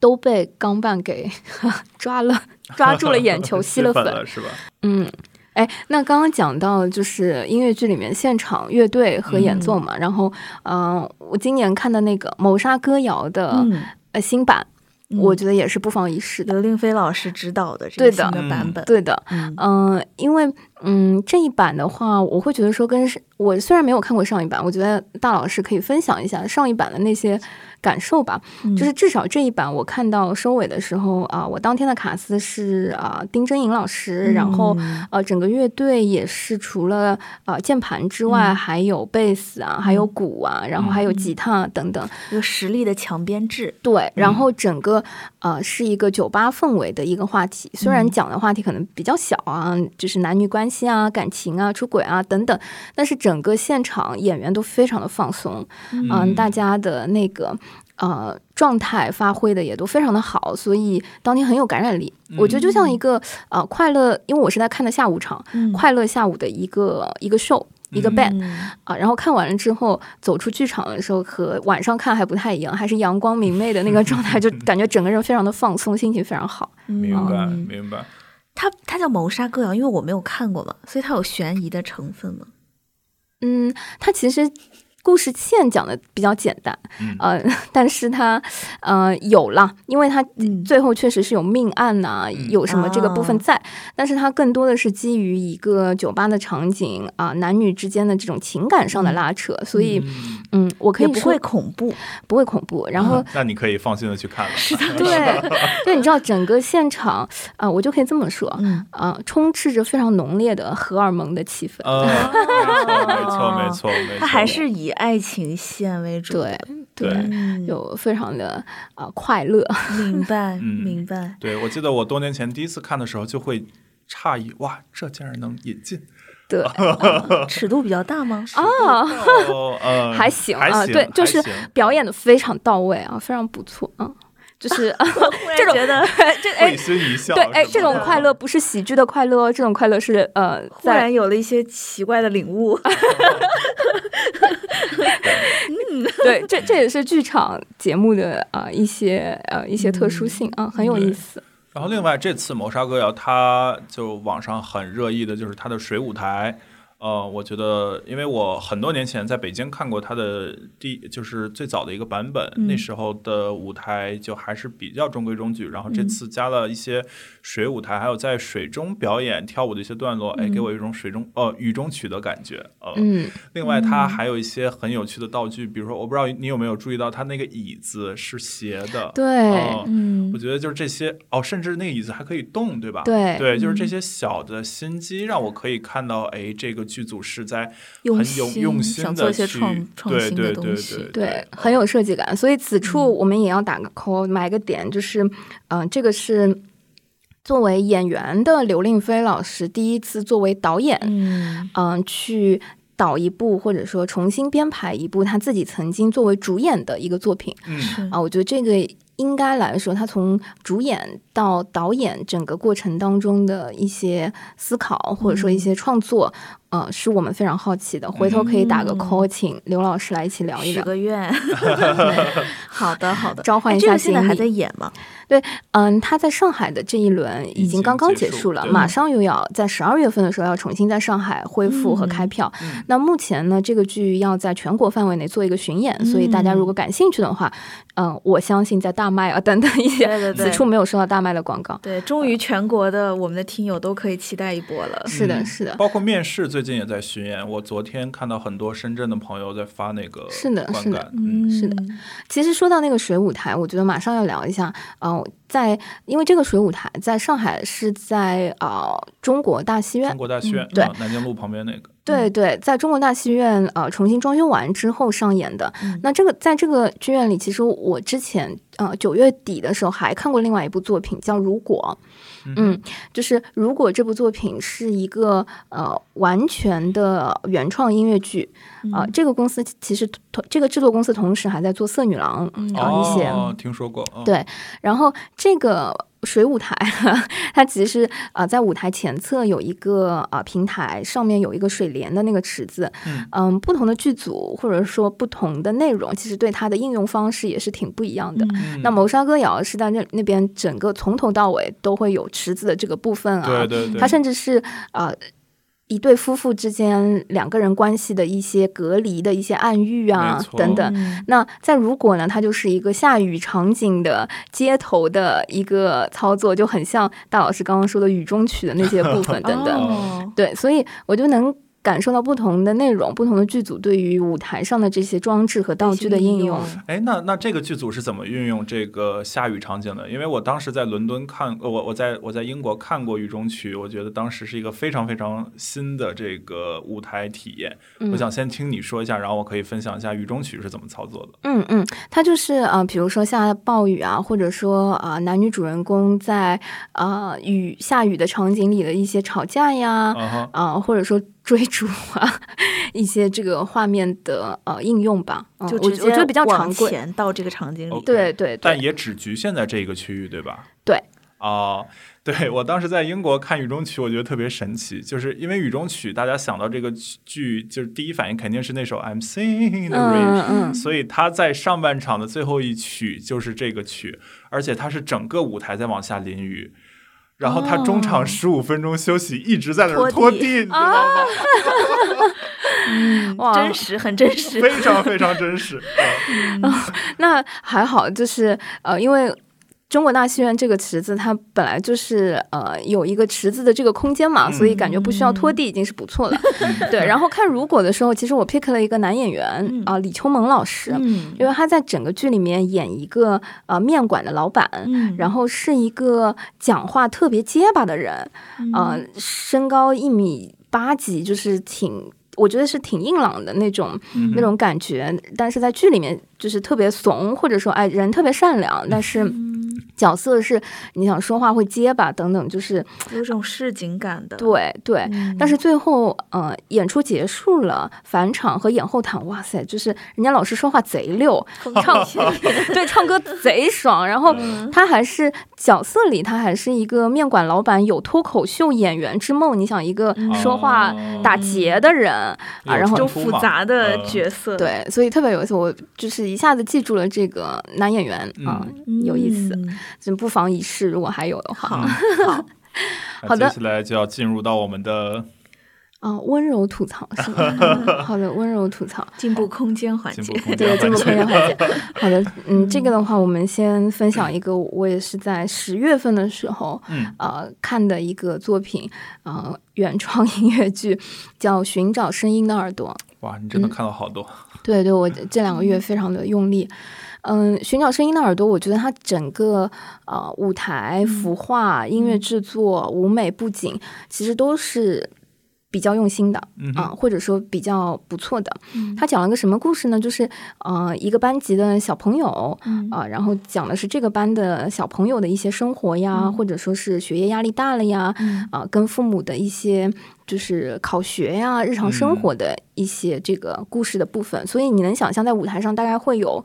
A: 都被钢伴给 [laughs] 抓了，抓住了眼球，吸了 [laughs] 粉。
B: 了是吧？
A: 嗯，哎，那刚刚讲到就是音乐剧里面现场乐队和演奏嘛，然后，嗯、我今年看的那个《谋杀歌谣》的、
C: 嗯，
A: 呃新版，
C: 嗯
A: 我觉得也是不妨一试的。
C: 刘令飞老师指导的这个新的版本，
A: 对的，
C: 嗯
A: 嗯、因为嗯这一版的话，我会觉得说跟是我虽然没有看过上一版，我觉得大老师可以分享一下上一版的那些感受吧。
C: 嗯。
A: 就是至少这一版我看到收尾的时候啊、我当天的卡司是啊、丁真颖老师，然后
C: 嗯
A: 呃整个乐队也是除了呃键盘之外，
C: 嗯。
A: 还有贝斯啊，还有鼓啊，然后还有吉他等等。
C: 一个实力的强编制，
A: 对，然后整个呃是一个酒吧氛围的一个话题，虽然讲的话题可能比较小啊，就是男女关系啊、感情啊、出轨啊等等，但是整个现场演员都非常的放松，嗯、大家的那个。呃，状态发挥的也都非常的好，所以当天很有感染力。我觉得就像一个呃快乐，因为我是在看的下午场，
C: 嗯
A: 快乐下午的一个一个 show，一个 band，、
C: 嗯
A: 啊，然后看完了之后走出剧场的时候和晚上看还不太一样，还是阳光明媚的那个状态，就感觉整个人非常的放松，心情非常好。
B: 明白
C: 嗯
B: 明白。
C: 它它叫谋杀歌谣，因为我没有看过嘛，所以它有悬疑的成分嘛。
A: 嗯，它其实故事线讲的比较简单，
B: 嗯。
A: 呃，[laughs] 但是它呃有了，因为它
C: 嗯。
A: 最后确实是有命案呐、有什么这个部分在，但是它更多的是基于一个酒吧的场景啊、男女之间的这种情感上的拉扯，所以嗯，我可以
C: 不会恐怖，
A: 不会恐怖，然后。
B: 那你可以放心的去看了。[laughs] 是的，[laughs]
A: 对，对，你知道整个现场啊、我就可以这么说，
C: 嗯。
A: 啊、充斥着非常浓烈的荷尔蒙的气氛。
B: 呃，没错没错没错，没错。
C: 它还是以爱情线为主。
A: 对，对，
C: 嗯，
A: 就非常的啊、快乐。
C: 明白，
B: 嗯
C: 明白。
B: 对，我记得我多年前第一次看的时候就会诧异，哇，这竟然能引进 [laughs]
A: 对，[laughs]
C: 尺度比较大吗？
A: 啊，
B: 哦，呃，
A: 还行
B: 还
A: 啊，对，就是表演的非常到位啊，非常不错啊，就是 [laughs] [laughs]
C: 这种觉得 [laughs]
A: 这哎
B: 会。心一笑。
A: 对，哎，这种快乐不是喜剧的快乐哦，这种快乐是呃，
C: 忽
A: 在
C: 然有了一些奇怪的领悟。
A: 对，这这也是剧场节目的啊、呃一些呃一些特殊性啊，很有意思。
B: 然后另外这次谋杀歌谣，它就网上很热议的就是它的水舞台。呃，我觉得，因为我很多年前在北京看过他的第，就是最早的一个版本，
C: 嗯
B: 那时候的舞台就还是比较中规中矩。然后这
C: 嗯
B: 次加了一些水舞台，还有在水中表演跳舞的一些段落，哎，给我一种水中呃雨中曲的感觉。呃，
A: 嗯，
B: 另外它还有一些很有趣的道具，比如说我不知道你有没有注意到，它那个椅子是斜的。
A: 对
B: 嗯
C: 嗯
B: 我觉得就是这些哦，甚至那个椅子还可以动，对吧？
A: 对
B: 对，就是这些小的心机，让我可以看到，哎，这个剧组是在
C: 用
B: 很有
C: 心
B: 用心
C: 想做一些创创新的
B: 对对对
C: 东西
B: 对
A: 对，很有设计感。所以此处我们也要打个 call，埋个点，就是嗯、呃这个是。作为演员的刘令飞老师第一次作为导演，
C: 嗯。
A: 嗯、去导一部或者说重新编排一部他自己曾经作为主演的一个作品
B: 嗯，
A: 啊，我觉得这个应该来说，他从主演到导演整个过程当中的一些思考或者说一些创作，呃，是我们非常好奇的。回头可以打个
C: 嗯
A: call，请刘老师来一起聊一聊
C: 许
A: 聊。
C: 个愿。[laughs] 好的，好的。[laughs]
A: 召唤一下
C: 哎这个现在还在演吗？
A: 嗯，他在上海的这一轮已
B: 已经
A: 经刚刚
B: 结束
A: 了，马上又要在十二月份的时候要重新在上海恢复和开票。
B: 嗯
A: 那目前呢，这个剧要在全国范围内做一个巡演，所以大家如果感兴趣的话，嗯、我相信在大麦啊等等一些
C: 对对对
A: 此处没有收到大麦的广告。
C: 对，终于全国的我们的听友都可以期待一波了。
A: 是的，
B: 嗯
A: 是的，
B: 包括面试最近也在巡演，我昨天看到很多深圳的朋友在发那个
A: 是的是的，
B: 嗯，
A: 是的其实说到那个水舞台，我觉得马上要聊一下。呃，在因为这个水舞台在上海是在呃中国大戏院。
B: 中，国大戏院，
A: 对。
B: 嗯南京路旁边那个，
A: 对对，在中国大戏院呃重新装修完之后上演的。
C: 嗯。
A: 那这个在这个剧院里，其实我之前呃九月底的时候还看过另外一部作品叫《如果》，嗯，就是《如果》这部作品是一个呃完全的原创音乐剧，啊、这个公司其实同这个制作公司同时还在做《色女郎》啊、一些
B: 哦，听说过，嗯。
A: 对然后这个水舞台，[laughs] 它其实呃在舞台前侧有一个啊、呃平台，上面有一个水帘的那个池子。
B: 嗯
A: 不同的剧组或者说不同的内容，其实对它的应用方式也是挺不一样的。
B: 嗯
A: 那谋杀歌谣是在那那边整个从头到尾都会有池子的这个部分啊，
B: 对对对，
A: 它甚至是呃。一对夫妇之间两个人关系的一些隔离的一些暗喻啊等等，
C: 嗯
A: 那在如果呢，它就是一个下雨场景的街头的一个操作，就很像大老师刚刚说的雨中曲的那些部分 [laughs] 等等。
C: 哦
A: 对，所以我就能感受到不同的内容、不同的剧组对于舞台上的这些装置和道具的应用。
B: 哎，那那这个剧组是怎么运用这个下雨场景的？因为我当时在伦敦看，呃我我在我在英国看过《雨中曲》，我觉得当时是一个非常非常新的这个舞台体验。
A: 嗯
B: 我想先听你说一下，然后我可以分享一下《雨中曲》是怎么操作的。
A: 嗯嗯，它就是呃，比如说下暴雨啊，或者说啊、呃男女主人公在啊、呃雨下雨的场景里的一些吵架呀，啊、或者说追逐啊，一些这个画面的呃应用吧。
C: 就直接
A: 我觉得比较
C: 往
A: 常规。
C: 前到这个场景
A: 对对对，
B: 但也只局限在这个区域，对吧？
A: 对。
B: 哦，[laughs] 对我当时在英国看《雨中曲》，我觉得特别神奇，就是因为《雨中曲》，大家想到这个剧，就是第一反应肯定是那首《I'm Singing in the
A: 嗯
B: Rain》，
A: 嗯嗯，
B: 所以他在上半场的最后一曲就是这个曲，而且它是整个舞台在往下淋雨。然后他中场
A: 哦
B: 十五分钟休息，一直在那儿
C: 拖地
B: 拖地，你知道吗？[laughs]
C: 嗯
A: 哇
C: 真实，很真实。
B: 非常非常真实。嗯 [laughs]
A: 那还好，就是呃，因为。中国大戏院这个池子，它本来就是呃有一个池子的这个空间嘛，
B: 嗯。
A: 所以感觉不需要拖地已经是不错了。对，[laughs] 然后看如果的时候，其实我 pick 了一个男演员
C: 嗯。
A: 啊、李秋萌老师，
C: 嗯。
A: 因为他在整个剧里面演一个呃面馆的老板，
C: 嗯。
A: 然后是一个讲话特别结巴的人，
C: 嗯。
A: 呃，身高一米八几，就是挺我觉得是挺硬朗的那种、那种感觉，但是在剧里面就是特别怂，或者说哎人特别善良，但是角色是你想说话会结巴等等，就是
C: 有种市井感的。
A: 对对。
C: 嗯
A: 但是最后呃演出结束了，返场和演后谈，哇塞，就是人家老师说话贼溜，[laughs] 唱对唱歌贼爽，然后他还是角色里他还是一个面馆老板，有脱口秀演员之梦。你想一个说话打结的人、啊，然后
C: 就复杂的
B: 呃
C: 角色，
A: 对，所以特别有意思。我就是一下子记住了这个男演员啊、
C: 嗯
A: 有意思，就不妨一试，如果还有的话。
C: 好，[laughs] 好，
A: 好的
B: 接下来就要进入到我们的
A: 啊，温柔吐槽是吗？[laughs] 好的，温柔吐槽。
C: 进步空间环节，
B: 进步空
A: 这个
B: 间
A: 进步。空间环节。[laughs] 好的，嗯，这个的话，我们先分享一个，我也是在十月份的时候，
B: 嗯
A: 呃，看的一个作品，呃，原创音乐剧，叫《寻找声音的耳朵》。
B: 哇，你真的看了好多。
A: 对对，我这两个月非常的用力。嗯，寻找声音的耳朵，我觉得它整个呃舞台、服化、音乐制作、舞美布景，其实都是比较用心的
B: 嗯
A: 啊、
B: 哼
A: 或者说比较不错的。他讲了个什么故事呢？就是呃一个班级的小朋友啊、然后讲的是这个班的小朋友的一些生活呀，或者说是学业压力大了呀，啊、跟父母的一些就是考学呀、日常生活的一些这个故事的部分。所以你能想象，在舞台上大概会有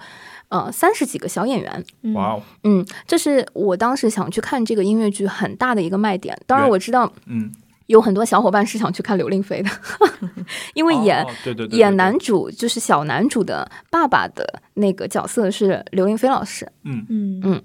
A: 呃三十几个小演员。
B: 哇哦，
A: 嗯，这是我当时想去看这个音乐剧很大的一个卖点。当然，我知道
B: 嗯，
A: 有很多小伙伴是想去看刘令飞的，[laughs] 因为演、
B: 哦对对对对对。
A: 演男主就是小男主的爸爸的那个角色是刘令飞老师。
B: 嗯。
C: 嗯。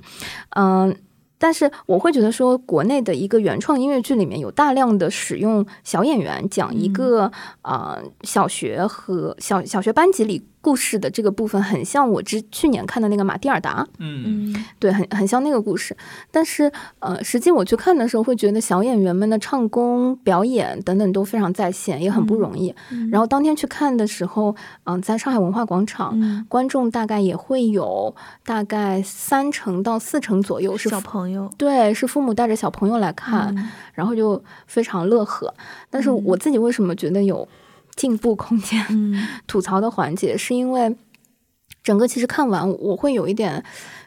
A: 嗯，但是我会觉得说，国内的一个原创音乐剧里面有大量的使用小演员讲一个啊、呃小学和小小学班级里故事的这个部分，很像我之去年看的那个马蒂尔达。
B: 嗯
C: 嗯
A: 对，很很像那个故事。但是呃，实际我去看的时候，会觉得小演员们的唱功、表演等等都非常在线，也很不容易。然后当天去看的时候，嗯、在上海文化广场。
C: 嗯，
A: 观众大概也会有大概三成到四成左右是
C: 小朋友
A: 对，是父母带着小朋友来看，
C: 嗯
A: 然后就非常乐呵。但是我自己为什么觉得有进步空间、
C: 嗯。[laughs]
A: 吐槽的环节，是因为整个其实看完我会有一点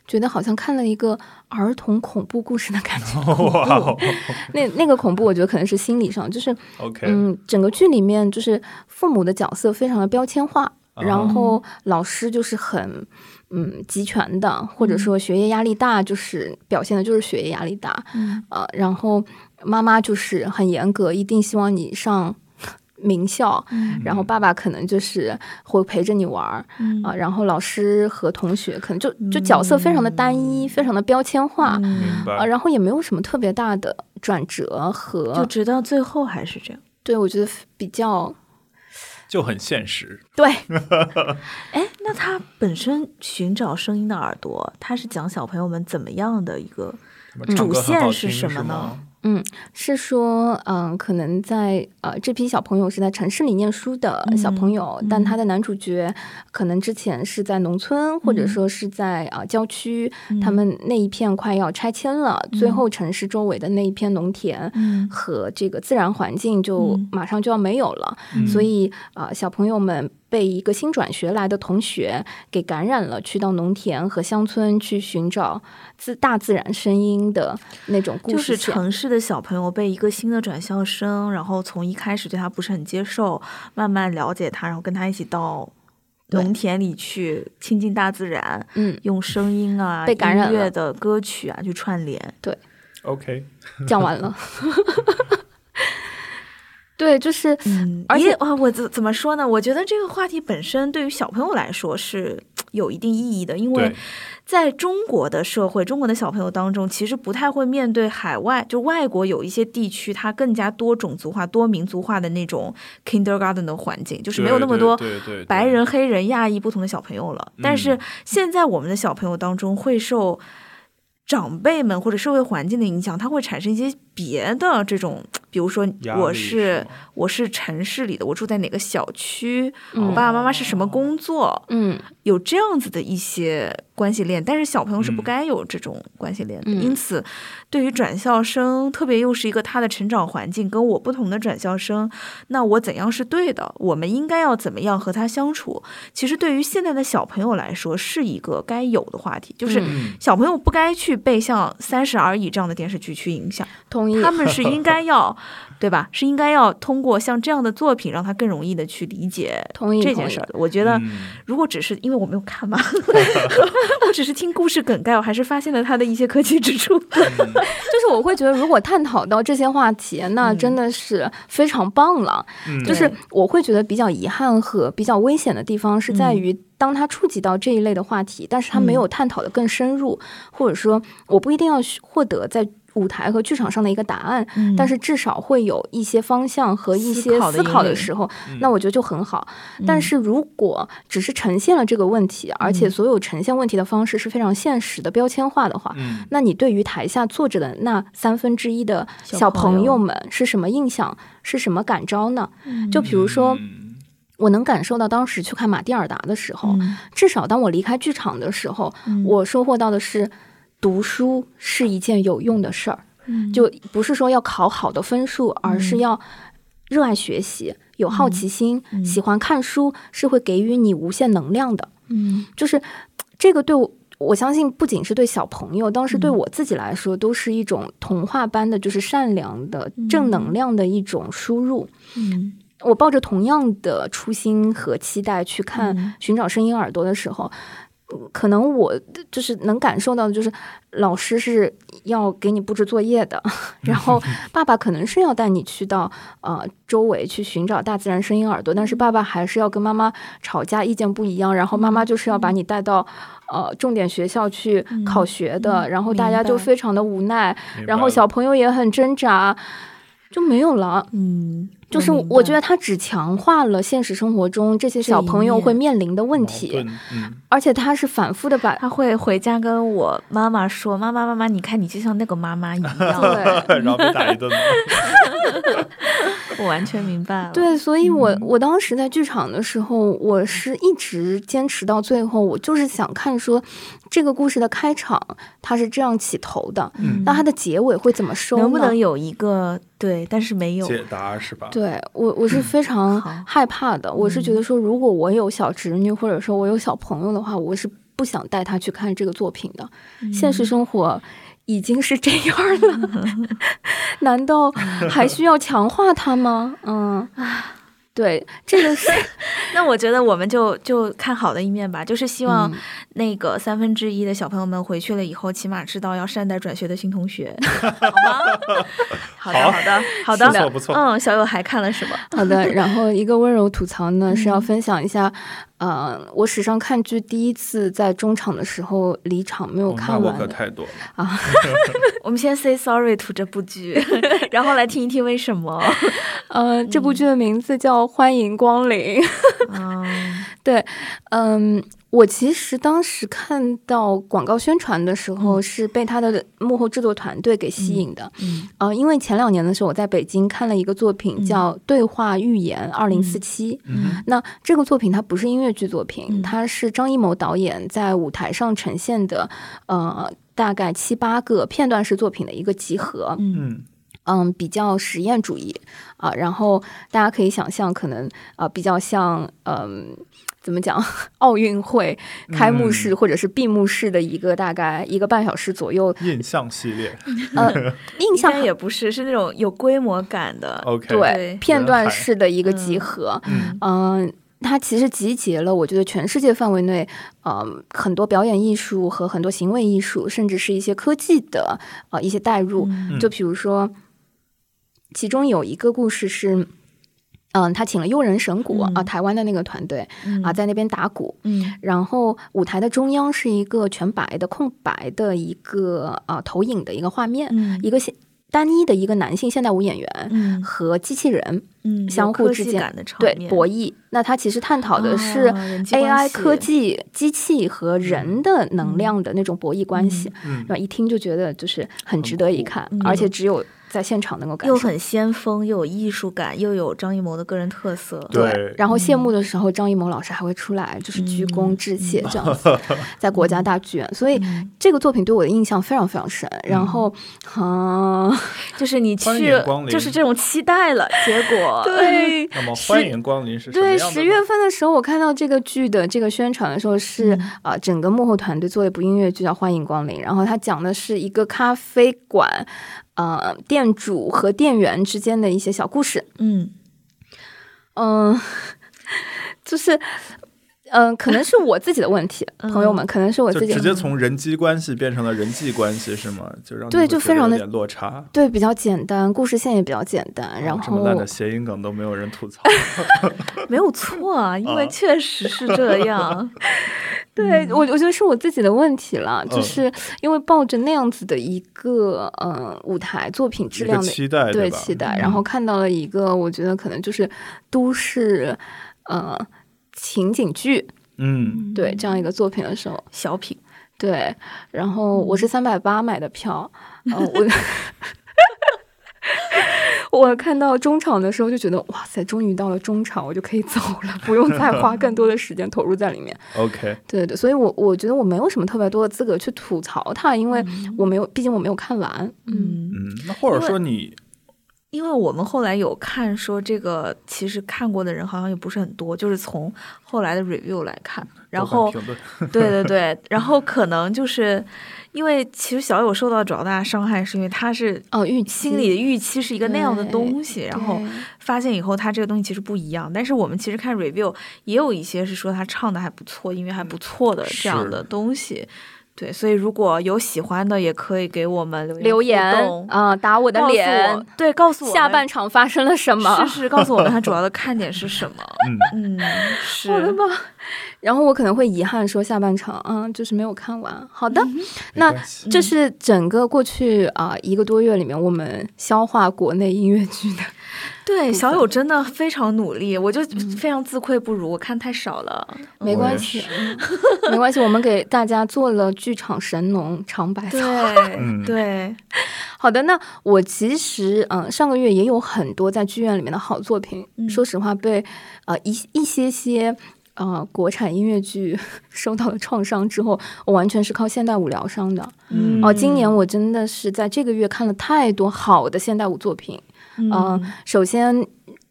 A: 觉得好像看了一个儿童恐怖故事的感觉。[laughs] [laughs] 那那个恐怖，我觉得可能是心理上，就是
B: ，OK，
A: 嗯，整个剧里面就是父母的角色非常的标签化，然后老师就是很嗯集权的，或者说学业压力大，就是表现的就是学业压力大，
C: 嗯。
A: 呃，然后妈妈就是很严格，一定希望你上名校，
C: 嗯
A: 然后爸爸可能就是会陪着你玩儿
C: 嗯
A: 啊、然后老师和同学可能就就角色非常的单一，非常的标签化。
B: 明
A: 啊，然后也没有什么特别大的转折和
C: 就直到最后还是这样。
A: 对我觉得比较
B: 就很现实。
A: 对，[laughs]
C: 哎，那他本身寻找声音的耳朵，他是讲小朋友们怎么样的一个？主线是什么呢
B: 吗？
A: 是说，嗯、可能在呃这批小朋友是在城市里念书的小朋友，但他的男主角可能之前是在农村，或者说是在啊、呃郊区，他们那一片快要拆迁了，最后城市周围的那一片农田。
C: 嗯。
A: 和这个自然环境就
C: 嗯。
A: 马上就要没有了，
B: 嗯。
A: 所以啊、呃小朋友们被一个新转学来的同学给感染了，去到农田和乡村去寻找自大自然声音的那种故
C: 就是
A: 事。
C: 城市的小朋友被一个新的转校生，然后从一开始对他不是很接受，慢慢了解他，然后跟他一起到农田里去亲近大自然，
A: 嗯，
C: 用声音啊、
A: 被感染
C: 音乐的歌曲啊去串联。
B: 对 OK，
A: 讲完了。[laughs] 对，就是
C: 嗯，
A: 而且
C: 我怎怎么说呢？我觉得这个话题本身对于小朋友来说是有一定意义的，因为，在中国的社会，中国的小朋友当中，其实不太会面对海外，就外国有一些地区，它更加多种族化、多民族化的那种 kindergarten 的环境，就是没有那么多白人、黑人、亚裔不同的小朋友了。但是
B: 嗯
C: 现在我们的小朋友当中会受长辈们或者社会环境的影响，他会产生一些别的这种，比如说我是
B: 吗
C: 我是城市里的，我住在哪个小区，
A: 嗯
C: 我爸爸妈妈是什么工作，
A: 嗯
C: 有这样子的一些关系链，但是小朋友是不
B: 嗯
C: 该有这种关系链的。
A: 嗯
C: 因此，对于转校生，特别又是一个他的成长环境跟我不同的转校生，那我怎样是对的？我们应该要怎么样和他相处？其实对于现在的小朋友来说，是一个该有的话题，就是
B: 嗯
C: 小朋友不该去被像《三十而已》这样的电视剧去影响，
A: 同意
C: 他。们是应该要，[laughs] 对吧？是应该要通过像这样的作品，让他更容易的去理解
A: 同意
C: 这件事儿。我觉得。
B: 嗯
C: 如果只是因为我没有看嘛，[laughs] 我只是听故事梗概，我还是发现了他的一些可取之处。[laughs]
A: 就是我会觉得，如果探讨到这些话题，那
C: 嗯
A: 真的是非常棒了。
B: 嗯
A: 就是我会觉得比较遗憾和比较危险的地方是在
C: 嗯
A: 于，当他触及到这一类的话题，但是他没有探讨的更深入，或者说我不一定要获得在舞台和剧场上的一个答案，但是至少会有一些方向和一些
C: 思考的
A: 时候，
B: 嗯。
A: 那我觉得就很好。但是如果只是呈现了这个问题，而且所有呈现问题的方式是非常现实的标签化的话，
B: 嗯。
A: 那你对于台下坐着的那三分之一的
C: 小
A: 小朋
C: 朋友
A: 友们是什么印象？是什么感召呢？就比如说，
B: 嗯。
A: 我能感受到当时去看马蒂尔达的时候，
C: 嗯。
A: 至少当我离开剧场的时候，我收获到的是，读书是一件有用的事儿，
C: 嗯。
A: 就不是说要考好的分数，而是要热爱学习，有好奇心，喜欢看书，是会给予你无限能量的。
C: 嗯。
A: 就是这个对我。我相信，不仅是对小朋友，当时对我自己来说，都是一种童话般的，就是善良的、正能量的一种输入。
C: 嗯。
A: 我抱着同样的初心和期待去看
C: 嗯《
A: 寻找声音耳朵》的时候，嗯可能我就是能感受到的，就是老师是要给你布置作业的，[laughs] 然后爸爸可能是要带你去到呃周围去寻找大自然声音耳朵，但是爸爸还是要跟妈妈吵架，意见不一样，然后妈妈就是要把你带到呃重点学校去考学的，
C: 嗯
A: 然后大家就非常的无奈，然后小朋友也很挣扎，就没有了。
C: 嗯，
A: 就是我觉得它只强化了现实生活中这些小朋友会面临的问题，
B: 嗯
A: 而且他是反复的把
C: 他会回家跟我妈妈说：“妈妈，妈妈，你看你就像那个妈妈一样。
A: 对 [laughs]
B: 然后被打一顿？” [laughs]
C: 我完全明白了。
A: 对，所以我我当时在剧场的时候，我是一直坚持到最后，我就是想看说这个故事的开场它是这样起头的，
B: 嗯
A: 那它的结尾会怎么收呢？
C: 能不能有一个对？但是没有。
B: 解答是吧？
A: 对我，我是非常害怕的。我是觉得说，如果我有小侄女，或者说我有小朋友的话，我是不想带他去看这个作品的。现实生活已经是这样了，[laughs] 难道还需要强化它吗？嗯，对，这个是 [laughs]
C: 那我觉得我们就就看好的一面吧，就是希望
A: 嗯
C: 那个三分之一的小朋友们回去了以后，起码知道要善待转学的新同学，[laughs] 好吗？好的，
B: 好
C: 好的，好的，
B: 不错不错
C: 嗯，小友还看了什么？
A: 好的。然后一个温柔吐槽呢，是要分享一下，呃，我史上看剧第一次在中场的时候离场没有看完
B: 我可太多啊。[laughs]
C: 我们先 say sorry to 这部剧，然后来听一听为什么。
A: 呃，这部剧的名字叫《欢迎光临》。
C: 嗯
A: 对，嗯，我其实当时看到广告宣传的时候，是被他的幕后制作团队给吸引的。
C: 嗯
A: 呃，因为前两年的时候，我在北京看了一个作品叫《对话预言二零四七》。
B: 嗯
A: 那这个作品它不是音乐剧作品，
C: 嗯
A: 它是张艺谋导演在舞台上呈现的，呃，大概七八个片段式作品的一个集合。
C: 嗯
B: 嗯
A: 嗯，比较实验主义啊、然后大家可以想象，可能呃比较像嗯。怎么讲？奥运会开幕式
B: 嗯
A: 或者是闭幕式的一个大概一个半小时左右，
B: 印象系列 [laughs]
A: 呃，印象
C: 也不是，是那种有规模感的。
B: ，OK，
A: 对
C: 对
A: 片段式的一个集合。
B: 嗯
A: 嗯，它其实集结了我觉得全世界范围内，呃，很多表演艺术和很多行为艺术，甚至是一些科技的呃一些代入。
C: 嗯
A: 就比如说，其中有一个故事是。嗯，他请了悠人神鼓啊、
C: 嗯
A: 台湾的那个团队
C: 嗯。
A: 啊，在那边打鼓，
C: 嗯。
A: 然后舞台的中央是一个全白的空白的一个啊、投影的一个画面，
C: 嗯。
A: 一个现单一的一个男性现代舞演员
C: 嗯。
A: 和机器人
C: 嗯，
A: 相互之间对博弈。那他其实探讨的是 AI 科技、机器和人的能量的那种博弈关系。
B: 嗯。
A: 一听就觉得就是很值得一看，
C: 嗯
A: 而且只有在现场能够感受。
C: 又很先锋，又有艺术感，又有张艺谋的个人特色。
B: 对
A: 然后谢幕的时候，张艺谋老师还会出来，就是鞠躬致谢 [laughs] 这样子，在国家大剧院。所以
C: 嗯
A: 这个作品对我的印象非常非常深。然后，嗯，[laughs]
C: 就是你去就是这种期待了，结果 [laughs]
A: 对。
B: 那么欢迎光临是什么
A: 对？十月份的时候，我看到这个剧的这个宣传的时候是，啊、
C: 嗯
A: 整个幕后团队做了一部音乐剧叫《欢迎光临》，然后它讲的是一个咖啡馆，呃，店主和店员之间的一些小故事。
C: 嗯，
A: 嗯，[laughs] 就是，嗯、可能是我自己的问题，
C: 嗯
A: 朋友们，可能是我自己
B: 直接从人际关系变成了人际关系是吗？就让
A: 对就非常的
B: 落差。
A: 对比较简单，故事线也比较简单，然
B: 哦这么烂
A: 后
B: 的谐音梗都没有人吐槽，[laughs]
C: 没有错啊，因为
B: 啊
C: 确实是这样。[laughs]
A: 对我，我觉得是我自己的问题了，就
B: 嗯
A: 是因为抱着那样子的一个嗯舞台作品质量的
B: 期待？
A: 对期待，然后看到了一个我觉得可能就是都市呃情景剧。
B: 嗯，
A: 对这样一个作品的时候，
C: 小品，
A: 对，然后我是三百八买的票，[laughs] 呃，我 [laughs] 我看到中场的时候就觉得哇塞，终于到了中场，我就可以走了，不用再花更多的时间投入在里面。[laughs]
B: OK，
A: 对对，所以我我觉得我没有什么特别多的资格去吐槽它，因为我没有，毕竟我没有看完。嗯，
C: 嗯，
B: 嗯，那或者说你
C: 因为我们后来有看说这个，其实看过的人好像也不是很多，就是从后来的 review 来看，然后对对对，然后可能就是因为其实小友受到主要大伤害，是因为他是
A: 哦，预
C: 心里的预期是一个那样的东西，然后发现以后他这个东西其实不一样。但是我们其实看 review 也有一些是说他唱的还不错，音乐还不错的这样的东西。对，所以如果有喜欢的，也可以给我们留
A: 留言啊、打我的脸，
C: 对，告诉我
A: 下半场发生了什么？
C: 是是告诉我们它主要的 [laughs] 看点是什么。
B: 嗯，
C: 嗯，是
A: 好的吧。然后我可能会遗憾说下半场，嗯，就是没有看完。好的，
B: 没
A: 那这是整个过去啊、一个多月里面我们消化国内音乐剧的。
C: 对小友真的非常努力，我就非常自愧不如，我看太少了。
A: 没关系，嗯没关系，我们给大家做了剧场神农尝百草。
C: 对 [laughs]
A: 好的，那我其实嗯、呃上个月也有很多在剧院里面的好作品，
C: 嗯
A: 说实话被呃一一些些呃国产音乐剧 [laughs] 受到了创伤之后，我完全是靠现代舞疗伤的。
B: 嗯
A: 哦、今年我真的是在这个月看了太多好的现代舞作品。
C: 嗯。
A: 嗯首先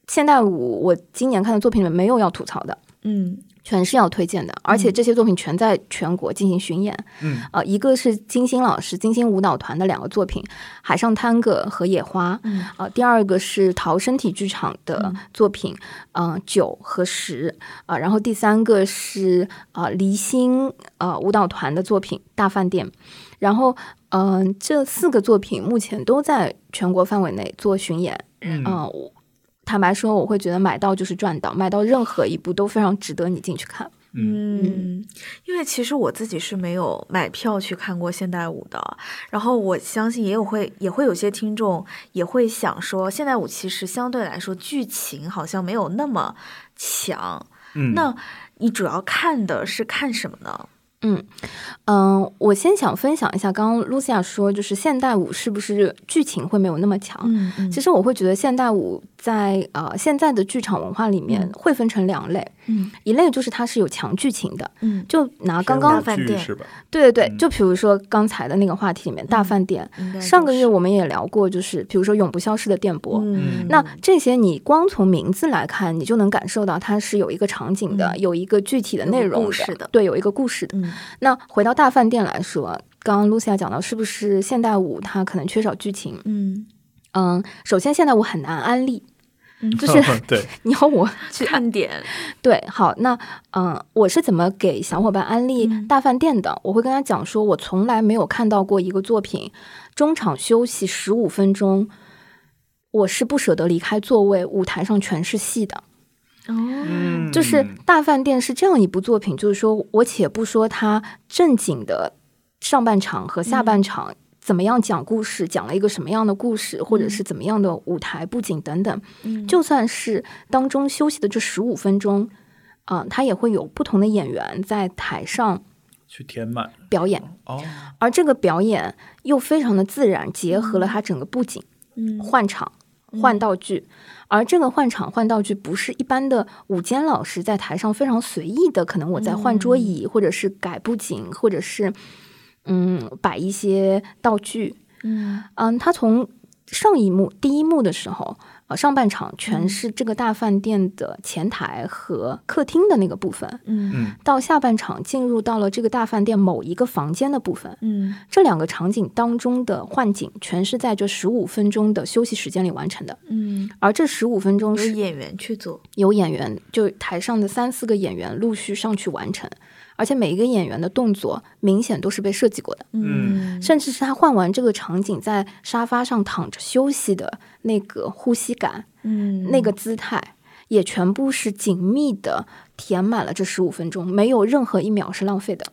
A: 现代舞我今年看的作品里面没有要吐槽的。
C: 嗯。
A: 全是要推荐的，而且这些作品全在全国进行巡演。
B: 嗯。
A: 呃，一个是金星老师金星舞蹈团的两个作品《海上探戈》和《野花》，
C: 嗯。
A: 呃，第二个是陶身体剧场的作品，嗯、呃，九和十，啊、然后第三个是呃离心呃舞蹈团的作品《大饭店》，然后嗯、呃这四个作品目前都在全国范围内做巡演，
B: 嗯
A: 坦白说，我会觉得买到就是赚到，买到任何一部都非常值得你进去看。
B: 嗯
C: 嗯，因为其实我自己是没有买票去看过现代舞的，然后我相信也有会也会有些听众也会想说，现代舞其实相对来说剧情好像没有那么强，
B: 嗯，
C: 那你主要看的是看什么呢？
A: 嗯嗯，我先想分享一下，刚刚露西亚说，就是现代舞是不是剧情会没有那么强？
C: 嗯嗯
A: 其实我会觉得现代舞在呃现在的剧场文化里面
C: 嗯
A: 会分成两类，
C: 嗯。
A: 一类就是它是有强剧情的，
C: 嗯。
A: 就拿刚刚
C: 饭店
B: 是吧？
A: 对对对，
B: 嗯。
A: 就比如说刚才的那个话题里面，大饭店，上个月我们也聊过，就是比如说永不消失的电波，
C: 嗯。
A: 那这些你光从名字来看，你就能感受到它是有一个场景的，
C: 嗯。
A: 有一个具体的内容
C: 故事的。
A: 对，有一个故事的。
C: 嗯。
A: 那回到大饭店来说，刚刚露西亚讲到，是不是现代舞它可能缺少剧情？
C: 嗯。
A: 嗯，首先现代舞很难安利，
C: 嗯
A: 就是 [laughs]
B: 对，[laughs]
A: 你要我去
C: 看点 [laughs]
A: 对，好，那嗯，我是怎么给小伙伴安利
C: 嗯
A: 大饭店的？我会跟他讲说，我从来没有看到过一个作品中场休息十五分钟，我是不舍得离开座位，舞台上全是戏的。
C: 哦
B: 嗯，
A: 就是大饭店是这样一部作品，就是说我且不说它正经的上半场和下半场。怎么样讲故事，讲了一个什么样的故事，或者是怎么样的舞台布景等等，
C: 嗯。
A: 就算是当中休息的这十五分钟，啊、他也会有不同的演员在台上
B: 去填满。
A: 表演，
B: 哦，
A: 而这个表演又非常的自然，结合了他整个布景。
C: 嗯。
A: 换场、换道具，而这个换场换道具不是一般的舞间老师在台上非常随意的，可能我在换桌椅，或者是改布景，或者是嗯摆一些道具。
C: 嗯
A: 嗯，他从上一幕第一幕的时候，呃，上半场全是这个大饭店的前台和客厅的那个部分，
C: 嗯
B: 嗯
A: 到下半场进入到了这个大饭店某一个房间的部分。
C: 嗯
A: 这两个场景当中的换景，全是在这十五分钟的休息时间里完成的。
C: 嗯，
A: 而这十五分钟是
C: 演员去做，
A: 有演员，就台上的三四个演员陆续上去完成，而且每一个演员的动作明显都是被设计过的，
B: 嗯。
A: 甚至是他换完这个场景，在沙发上躺着休息的那个呼吸感、
C: 嗯
A: 那个姿态，也全部是紧密的填满了这十五分钟，没有任何一秒是浪费的。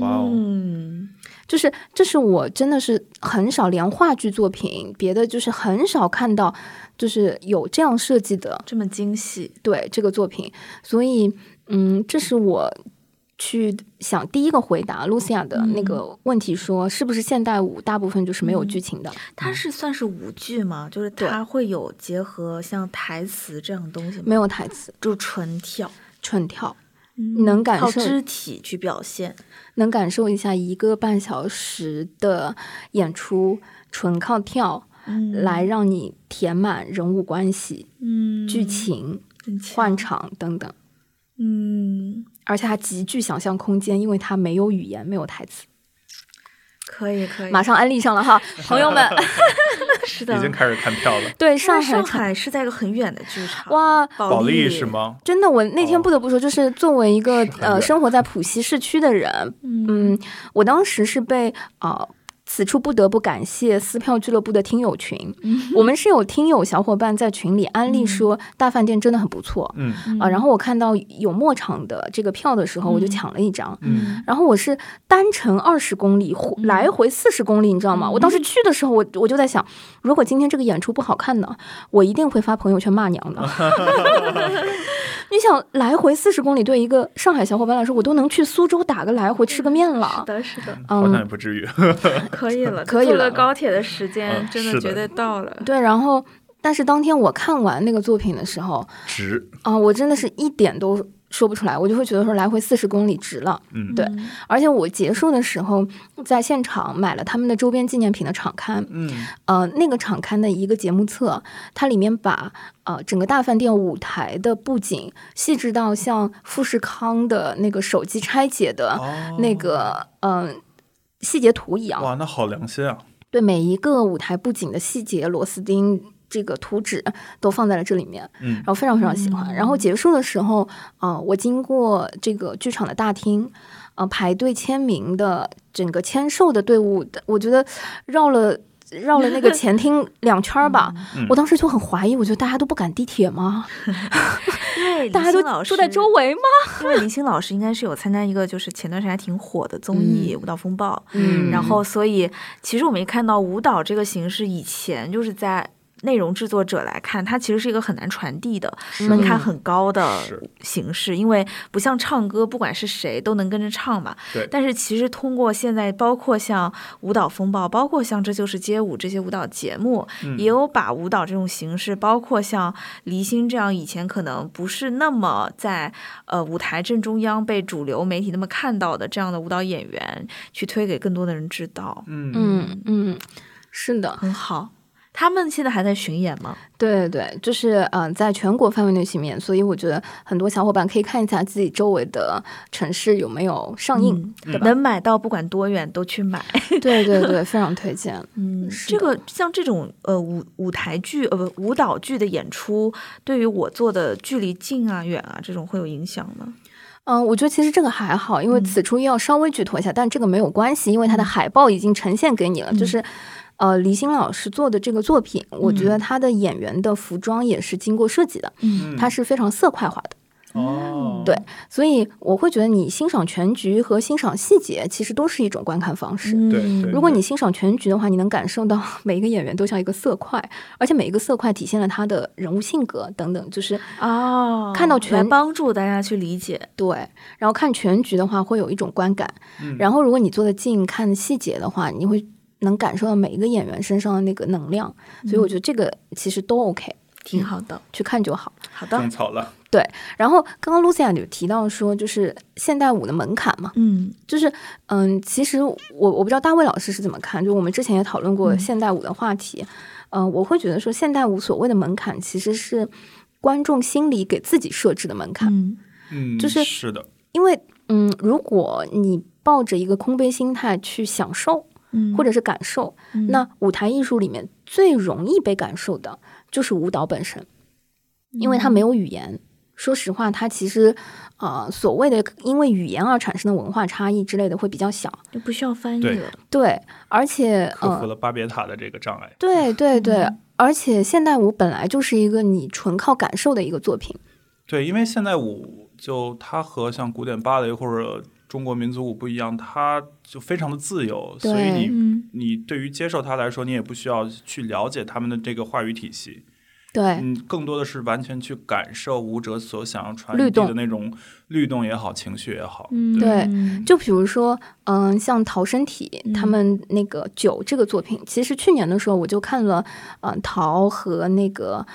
B: 哇哦。
C: 嗯
A: 就是这是我真的是很少，连话剧作品，别的就是很少看到，就是有这样设计的
C: 这么精细，
A: 对这个作品，所以嗯，这是我去想第一个回答露西亚的那个问题说，是不是现代舞大部分就是没有剧情的？
C: 它是算是舞剧吗？就是它会有结合像台词这样的东西吗？
A: 没有台词，
C: 就纯跳，
A: 纯跳，
C: 嗯
A: 能感受
C: 肢体去表现。
A: 能感受一下一个半小时的演出，纯靠跳
C: 嗯
A: 来让你填满人物关系、
C: 嗯
A: 剧情、换场等等。
C: 嗯，
A: 而且它极具想象空间，因为它没有语言，没有台词。
C: 可以可以，[laughs]
A: 马上安利上了哈，朋友们。[laughs]
C: 是的
B: 已经开始看票了。
A: 对，上海
C: 上海是在一个很远的剧场，
A: 哇，
B: 保
C: 利
B: 利是？吗？
A: 真的，我那天不得不说，就是作为一个呃生活在浦西市区的人，
C: 嗯
A: 嗯，我当时是被啊。此处不得不感谢撕票俱乐部的听友群，[laughs] 我们是有听友小伙伴在群里安利说大饭店真的很不错
B: 嗯。
A: 啊、然后我看到有末场的这个票的时候，我就抢了一张，
B: 嗯。
A: 然后我是单程二十公里，回来回四十公里，你知道吗？我当时去的时候，我我就在想，如果今天这个演出不好看呢，我一定会发朋友圈骂娘的。[laughs] 你想，来回四十公里，对一个上海小伙伴来说，我都能去苏州打个来回吃个面了是。
C: 的，是的，
B: 好像也
A: 嗯，
B: 不至于。[laughs]
C: 可以了，
A: 可以了
C: 坐了高铁的时间
B: 嗯
C: 真的绝对到了。
A: 对。然后，但是当天我看完那个作品的时候，
B: 值。
A: 啊、我真的是一点都说不出来，我就会觉得说来回四十公里值了。
B: 嗯
A: 对而且我结束的时候，在现场买了他们的周边纪念品的场刊，
B: 嗯
A: 呃，那个场刊的一个节目册，它里面把呃整个大饭店舞台的布景细致到像富士康的那个手机拆解的
B: 哦
A: 那个嗯、呃细节图一样，
B: 哇，那好良心啊！
A: 对每一个舞台布景的细节螺丝钉。这个图纸都放在了这里面，
B: 嗯
A: 然后非常非常喜欢。然后结束的时候，啊，我经过这个剧场的大厅，呃，排队签名的整个签售的队伍，我觉得绕了绕了那个前厅 [laughs] 两圈儿吧。
B: 嗯
A: 我当时就很怀疑，我觉得大家都不赶地铁吗？[laughs]
C: 对
A: 大家都住在周围吗？
C: 因为林星老师应该是有参加一个就是前段时间还挺火的综艺《舞蹈风暴》，
A: 嗯
C: 然后所以其实我们也看到舞蹈这个形式以前就是在。内容制作者来看，它其实是一个很难传递的、门槛很高的形式，因为不像唱歌，不管是谁都能跟着唱嘛。
B: 对
C: 但是其实通过现在，包括像舞蹈风暴，包括像这就是街舞这些舞蹈节目，
B: 嗯
C: 也有把舞蹈这种形式，包括像黎星这样以前可能不是那么在呃舞台正中央被主流媒体那么看到的这样的舞蹈演员，去推给更多的人知道，
B: 嗯
A: 嗯嗯，是的，
C: 很好。他们现在还在巡演吗？
A: 对对对，就是嗯、呃在全国范围内巡演，所以我觉得很多小伙伴可以看一下自己周围的城市有没有上映，
C: 嗯
A: 对吧？
C: 能买到，不管多远都去买。
A: 对对对，非常推荐。
C: 嗯，这个像这种呃舞舞台剧呃不舞蹈剧的演出，对于我做的距离近啊远啊这种会有影响吗？
A: 嗯、我觉得其实这个还好，因为
C: 嗯
A: 此处又要稍微剧透一下，但这个没有关系，因为它的海报已经呈现给你了，
C: 嗯
A: 就是。呃，黎星老师做的这个作品，我觉得他的演员的服装也是经过设计的，
C: 嗯
A: 它是非常色块化的，
B: 哦，
A: 对所以我会觉得你欣赏全局和欣赏细节，其实都是一种观看方式。
B: 对对
A: 如果你欣赏全局的话，你能感受到 [laughs] 每一个演员都像一个色块，而且每一个色块体现了他的人物性格等等，就是
C: 哦，
A: 看到全
C: 来帮助大家去理解。
A: 对。然后看全局的话，会有一种观感。
B: 嗯
A: 然后如果你坐的近看细节的话，你会能感受到每一个演员身上的那个能量，所以我觉得这个其实都 OK，
C: 挺好的。
A: 去看就好。
C: 好的
B: 种，草了，
A: 然后刚刚 Lucia 有提到说，就是现代舞的门槛嘛，
C: 嗯。
A: 就是嗯，其实我我不知道大卫老师是怎么看，就我们之前也讨论过
C: 嗯。
A: 现代舞的话题，嗯、我会觉得说现代舞所谓的门槛其实是观众心里给自己设置的门槛，
C: 嗯。
B: 嗯，
A: 就是
B: 是的，
A: 因为嗯，如果你抱着一个空杯心态去享受
C: 嗯，
A: 或者是感受，
C: 嗯
A: 那舞台艺术里面最容易被感受的就是舞蹈本身，因为它没有语言。说实话，它其实，呃，所谓的因为语言而产生的文化差异之类的会比较小。
C: 就不需要翻译了。
A: 对，而且，呃，
B: 克服了巴别塔的这个障碍。
A: 对对对，
C: 嗯
A: 而且现代舞本来就是一个你纯靠感受的一个作品。
B: 对，因为现代舞就它和像古典芭蕾或者中国民族舞不一样，它就非常的自由，所以你
C: 嗯。
B: 你对于接受它来说，你也不需要去了解他们的这个话语体系，
A: 对，
B: 嗯，更多的是完全去感受舞者所想要传递的那种律动也好，情绪也好。
C: 嗯，
A: 对。
C: 嗯
A: 就比如说，嗯，像陶身体他
C: 嗯
A: 们那个《九》这个作品，其实去年的时候我就看了，嗯，陶和那个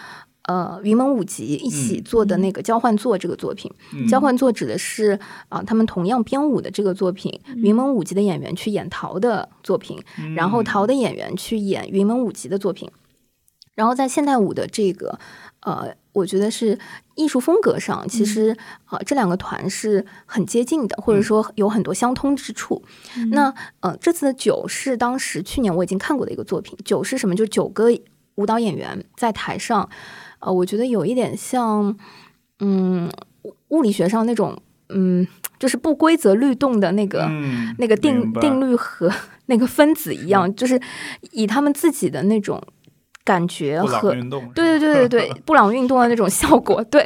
A: 呃云门舞集一起
B: 嗯
A: 做的那个交换作这个作品。
B: 嗯
A: 交换作指的是啊、他们同样编舞的这个作品，云门舞集的演员去演陶的作品，然后陶的演员去演云门舞集的作品。然后在现代舞的这个呃，我觉得是艺术风格上，其实啊、呃这两个团是很接近的，或者说有很多相通之处。那呃，这次的九是当时去年我已经看过的一个作品。九是什么？就九个舞蹈演员在台上，呃，我觉得有一点像，嗯，物物理学上那种，嗯，就是不规则律动的那个、
B: 嗯
A: 那个定定律和 [laughs] 那个分子一样，就是以他们自己的那种感觉
B: 布
A: 和对对对对对，布朗运动的那种效果，对，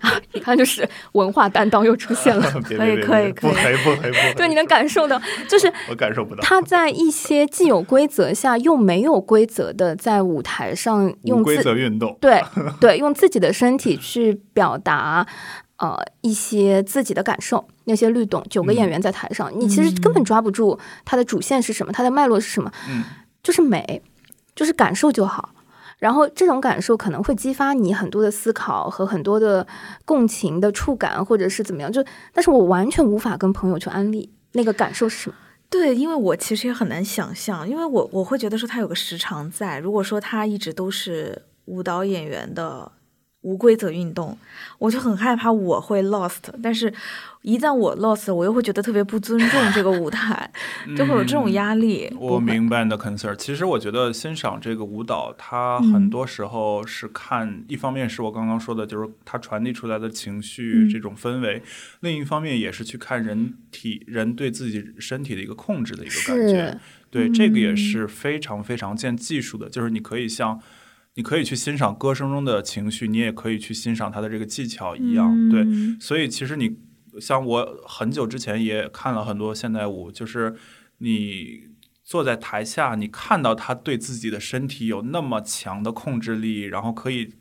A: 啊，一看就是文化担当又出现了。[laughs]
C: 可以可以可以
B: 不黑不黑不黑，
A: 对，你能感受到，就是 [laughs]
B: 我感受不到。
A: 他在一些既有规则下又没有规则的在舞台上用规
B: 则运动，[laughs]
A: 对对用自己的身体去表达呃一些自己的感受，那些律动，九个演员在台上，你其实根本抓不住它的主线是什么，它的脉络是什么，
B: 嗯
A: 就是美，就是感受就好。然后这种感受可能会激发你很多的思考和很多的共情的触感，或者是怎么样。就，但是我完全无法跟朋友去安利那个感受是什么。
C: 对，因为我其实也很难想象，因为我我会觉得说他有个时长在。如果说他一直都是舞蹈演员的无规则运动，我就很害怕我会 lost。但是，一旦我 lost，我又会觉得特别不尊重这个舞台，[laughs] 就会有这种压力。
B: 嗯我明白你的 concern。其实我觉得欣赏这个舞蹈，它
C: 嗯
B: 很多时候是看，一方面是我刚刚说的，就是它传递出来的情绪、
C: 嗯
B: 这种氛围；另一方面也是去看人体人对自己身体的一个控制的一个感觉。对，这个也
C: 嗯
B: 是非常非常见技术的，就是你可以像。你可以去欣赏歌声中的情绪，你也可以去欣赏它的这个技巧一样，对。
C: 嗯
B: 所以其实你像我很久之前也看了很多现代舞，就是你坐在台下，你看到他对自己的身体有那么强的控制力，然后可以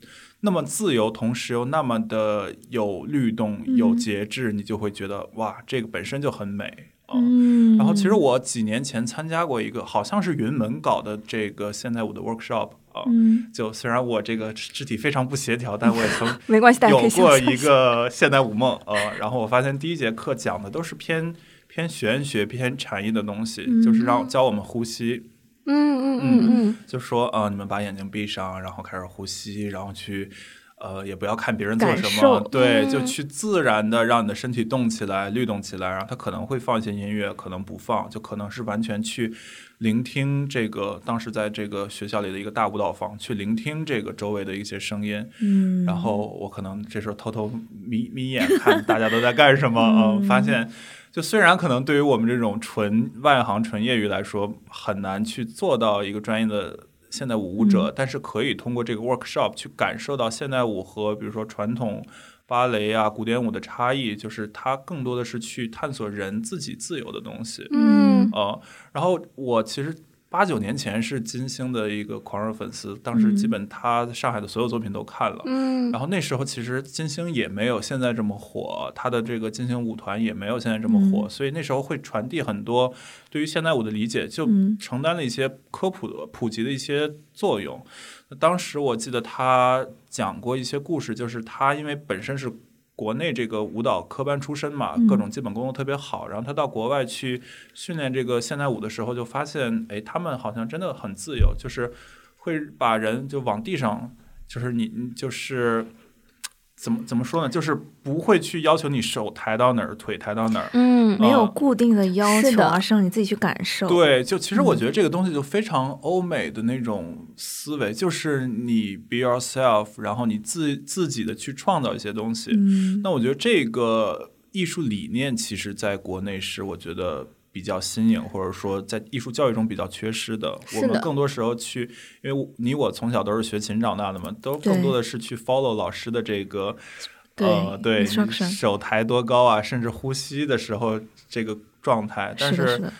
B: 那么自由，同时又那么的有律动、有节制，你就会觉得哇，这个本身就很美啊。
C: 嗯，
B: 然后其实我几年前参加过一个，好像是云门搞的这个现代舞的 workshop 啊。
C: 嗯
B: 就虽然我这个肢体非常不协调，但我也曾 [laughs] 有过一个现代舞梦，呃，然后我发现第一节课讲的都是偏偏玄学、偏禅意的东西，就是让教我们呼吸，
A: 嗯嗯嗯嗯，
B: 就说呃，你们把眼睛闭上，然后开始呼吸，然后去。呃，也不要看别人做什么，对，
A: 嗯
B: 就去自然的让你的身体动起来、律动起来。然后他可能会放一些音乐，可能不放，就可能是完全去聆听这个。当时在这个学校里的一个大舞蹈房，去聆听这个周围的一些声音。
C: 嗯，
B: 然后我可能这时候偷偷眯眯眼看大家都在干什么啊、
C: 嗯
B: 发现就虽然可能对于我们这种纯外行、纯业余来说很难去做到一个专业的现代舞舞者，
C: 嗯
B: 但是可以通过这个 workshop 去感受到现代舞和比如说传统芭蕾啊、古典舞的差异，就是它更多的是去探索人自己自由的东西。
A: 嗯
B: 呃，然后我其实八九年前是金星的一个狂热粉丝，当时基本他上海的所有作品都看了。
A: 嗯
B: 然后那时候其实金星也没有现在这么火，他的这个金星舞团也没有现在这么火，所以那时候会传递很多对于现代舞的理解，就
C: 嗯
B: 承担了一些科普的普及的一些作用。当时我记得他讲过一些故事，就是他因为本身是国内这个舞蹈科班出身嘛，各种基本功都特别好，然后他到国外去训练这个现代舞的时候，就发现，哎，他们好像真的很自由，就是会把人就往地上，就是你你就是。怎么怎么说呢？就是不会去要求你手抬到哪儿，腿抬到哪儿，
A: 嗯
C: 没有
B: 啊
C: 固定的要求，而是让你自己去感受。，
B: 对，就其实我觉得这个东西就非常欧美的那种思维，就是你 be yourself，然后你自自己的去创造一些东西。
C: 嗯
B: 那我觉得这个艺术理念，其实在国内是我觉得比较新颖，或者说在艺术教育中比较缺失的。
A: 的
B: 我们更多时候去，因为你我从小都是学琴长大的嘛，都更多的是去 follow 老师的这个。呃，对，手抬多高啊，甚至呼吸的时候这个状态，但
C: 是的，是的，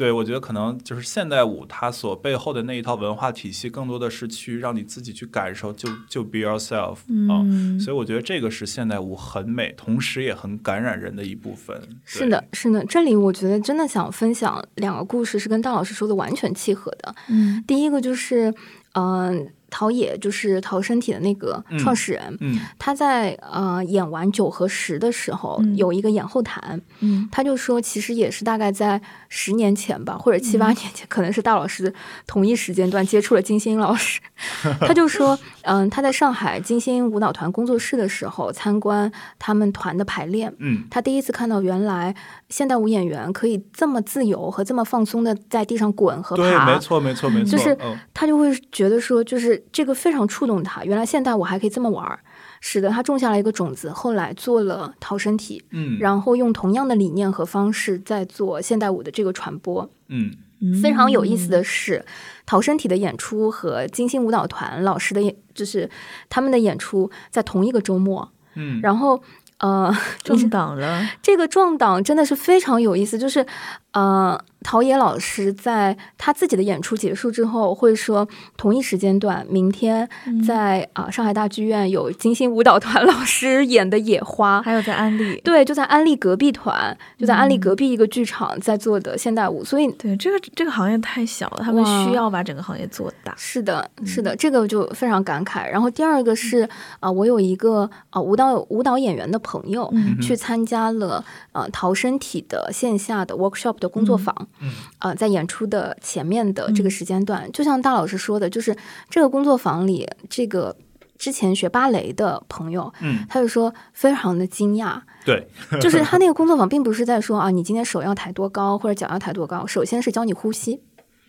B: 对，我觉得可能就是现代舞它所背后的那一套文化体系，更多的是去让你自己去感受，就就 be yourself 啊、
C: 嗯，
B: 所以我觉得这个是现代舞很美，同时也很感染人的一部分。
A: 是的，是的，这里我觉得真的想分享两个故事，是跟大老师说的完全契合的。
C: 嗯
A: 第一个就是，嗯、陶冶就是陶身体的那个
B: 嗯
A: 创始人，
B: 嗯。
A: 他在呃演完九和十的时候、
C: 嗯。
A: 有一个演后谈，
C: 嗯。
A: 他就说，其实也是大概在十年前吧，或者七
C: 嗯。
A: 八年前，可能是大老师同一时间段接触了金星老师。[laughs] 他就说，嗯，他在上海金星舞蹈团工作室的时候参观他们团的排练，
B: 嗯。
A: 他第一次看到原来现代舞演员可以这么自由和这么放松的在地上滚和
B: 对，
A: 爬，
B: 没错，没错，没错，
A: 就是
B: 嗯。
A: 他就会觉得说，就是这个非常触动他。原来现代舞还可以这么玩儿，使得他种下了一个种子，后来做了逃生体，
B: 嗯，
A: 然后用同样的理念和方式在做现代舞的这个传播。
B: 嗯
C: 嗯
A: 非常有意思的是，逃生体的演出和金星舞蹈团老师的演，就是他们的演出在同一个周末，
B: 嗯，
A: 然后。呃，
C: 撞档了，
A: 这个撞档真的是非常有意思，就是呃，陶冶老师在他自己的演出结束之后会说，同一时间段，明天在啊、上海大剧院有金星舞蹈团 [laughs] 老师演的《野花》。
C: 还有在安利。
A: 对，就在安利隔壁团，就在安利隔壁一个剧场在做的现代舞，所以
C: 对，这个这个行业太小了，他们需要把整个行业做大。
A: 是的，是的，这个就非常感慨。然后第二个是啊、我有一个啊、舞蹈舞蹈演员的朋友、
C: 嗯
A: 去参加了呃陶身体的线下的 workshop 的工作坊，
B: 嗯。
A: 呃，在演出的前面的这个时间段，就像大老师说的，就是这个工作坊里，这个之前学芭蕾的朋友，
B: 嗯，
A: 他就说非常的惊讶，
B: 对，
A: 就是他那个工作坊并不是在说啊，你今天手要抬多高或者脚要抬多高，首先是教你呼吸，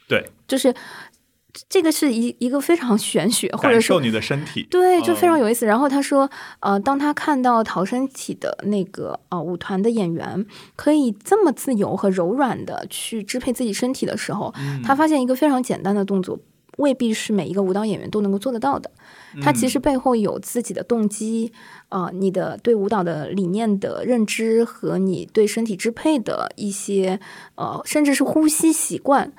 B: 对，
A: 就是这个是一一个非常玄学，或者说
B: 你的身体，
A: 对，就非常
B: 嗯
A: 有意思。然后他说，呃，当他看到逃生体的那个呃舞团的演员可以这么自由和柔软的去支配自己身体的时候，
B: 嗯
A: 他发现一个非常简单的动作。未必是每一个舞蹈演员都能够做得到的，他其实背后有自己的动机，呃，你的对舞蹈的理念的认知和你对身体支配的一些，呃，甚至是呼吸习惯，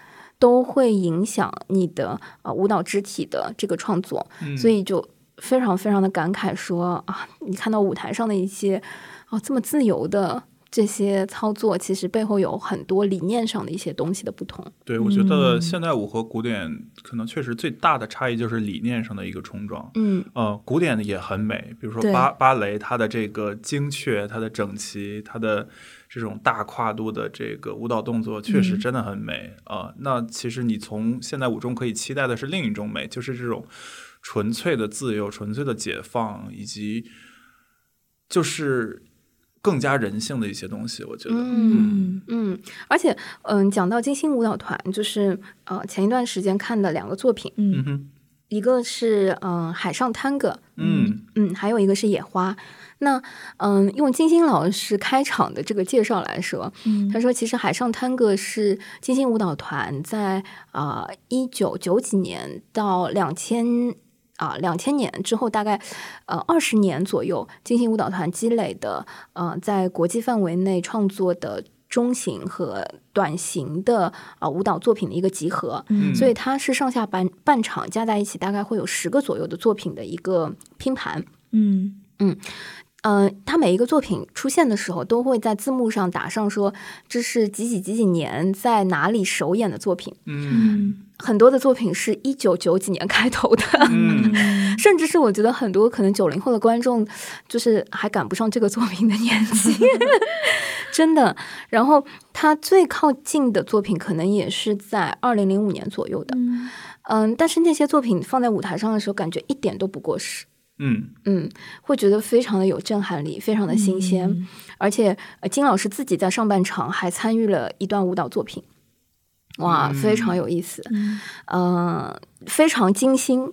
A: 都会影响你的呃舞蹈肢体的这个创作。
B: 嗯
A: 所以就非常非常的感慨说啊，你看到舞台上的一些啊这么自由的这些操作，其实背后有很多理念上的一些东西的不同。
B: 对，我觉得
C: 嗯
B: 现代舞和古典可能确实最大的差异就是理念上的一个冲撞。
A: 嗯
B: 呃，古典的也很美，比如说芭芭蕾，它的这个精确、它的整齐、它的这种大跨度的这个舞蹈动作，确实
C: 嗯。
B: 真的很美啊、呃那其实你从现代舞中可以期待的是另一种美，就是这种纯粹的自由、纯粹的解放，以及就是更加人性的一些东西。我觉得，
A: 嗯嗯，而且嗯，讲到金星舞蹈团，就是呃前一段时间看的两个作品，
B: 嗯
C: 嗯。
B: 哼，
A: 一个是嗯、呃海上探戈，
B: 嗯
A: 嗯，还有一个是野花。那嗯，用金星老师开场的这个介绍来说，
C: 嗯
A: 他说，其实海上探戈是金星舞蹈团在啊一九九几年到两千啊两千年之后，大概呃二十年左右，金星舞蹈团积累的呃在国际范围内创作的。中型和短型的啊、舞蹈作品的一个集合，
C: 嗯
A: 所以它是上下半半场加在一起，大概会有十个左右的作品的一个拼盘。
C: 嗯
A: 嗯、它每一个作品出现的时候，都会在字幕上打上说这是几几几几年在哪里首演的作品。
B: 嗯
C: 嗯
A: 很多的作品是一九九几年开头的，
B: 嗯。[laughs]
A: 甚至是我觉得很多可能九零后的观众，就是还赶不上这个作品的年纪，[laughs] 真的。然后他最靠近的作品可能也是在二零零五年左右的，
C: 嗯。
A: 嗯，但是那些作品放在舞台上的时候，感觉一点都不过时。
B: 嗯。
A: 嗯，会觉得非常的有震撼力，非常的新鲜，
C: 嗯。
A: 而且呃金老师自己在上半场还参与了一段舞蹈作品，哇，
B: 嗯
A: 非常有意思。
C: 嗯
A: 呃，非常精心。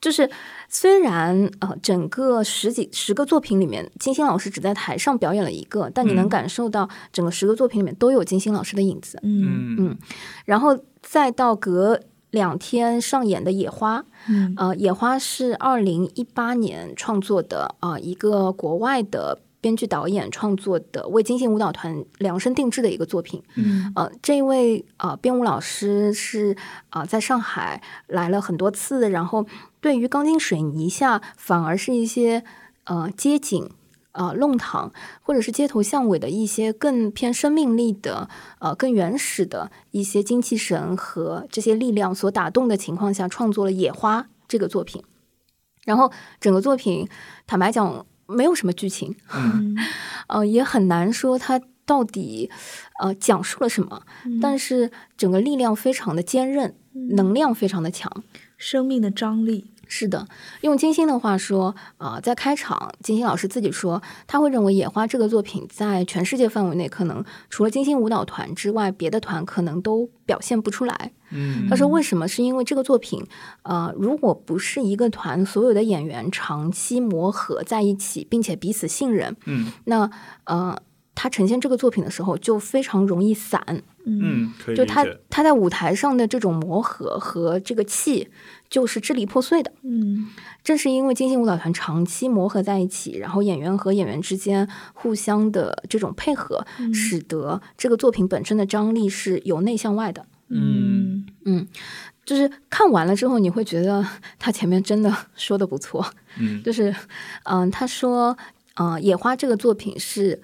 A: 就是虽然呃，整个十几十个作品里面，金星老师只在台上表演了一个，但你能
B: 嗯
A: 感受到整个十个作品里面都有金星老师的影子。
C: 嗯
B: 嗯
A: 然后再到隔两天上演的《野花》，
C: 嗯
A: 呃，《野花》是二零一八年创作的，呃，一个国外的编剧导演创作的，为金星舞蹈团量身定制的一个作品。
C: 嗯
A: 呃，这位呃编舞老师是啊、呃在上海来了很多次，然后对于钢筋水泥下反而是一些呃街景。啊、弄堂或者是街头巷尾的一些更偏生命力的、呃更原始的一些精气神和这些力量所打动的情况下，创作了《野花》这个作品。然后整个作品，坦白讲，没有什么剧情，
C: 嗯。[laughs]
A: 呃，也很难说它到底呃讲述了什么，但是整个力量非常的坚韧，能量非常的强。
C: 生命的张力，
A: 是的，用金星的话说，啊、在开场，金星老师自己说，他会认为《野花》这个作品在全世界范围内，可能除了金星舞蹈团之外，别的团可能都表现不出来。
B: 嗯
A: 他说为什么？是因为这个作品，呃，如果不是一个团所有的演员长期磨合在一起，并且彼此信任，
B: 嗯
A: 那呃，他呈现这个作品的时候就非常容易散。
B: 嗯，可以
A: 就他。他在舞台上的这种磨合和这个气，就是支离破碎的。
C: 嗯
A: 正是因为金星舞蹈团长期磨合在一起，然后演员和演员之间互相的这种配合，使得这个作品本身的张力是由内向外的。
C: 嗯嗯
A: 就是看完了之后，你会觉得 [laughs] 他前面真的说的不错。
B: 嗯
A: 就是，嗯、他说，呃，《野花》这个作品是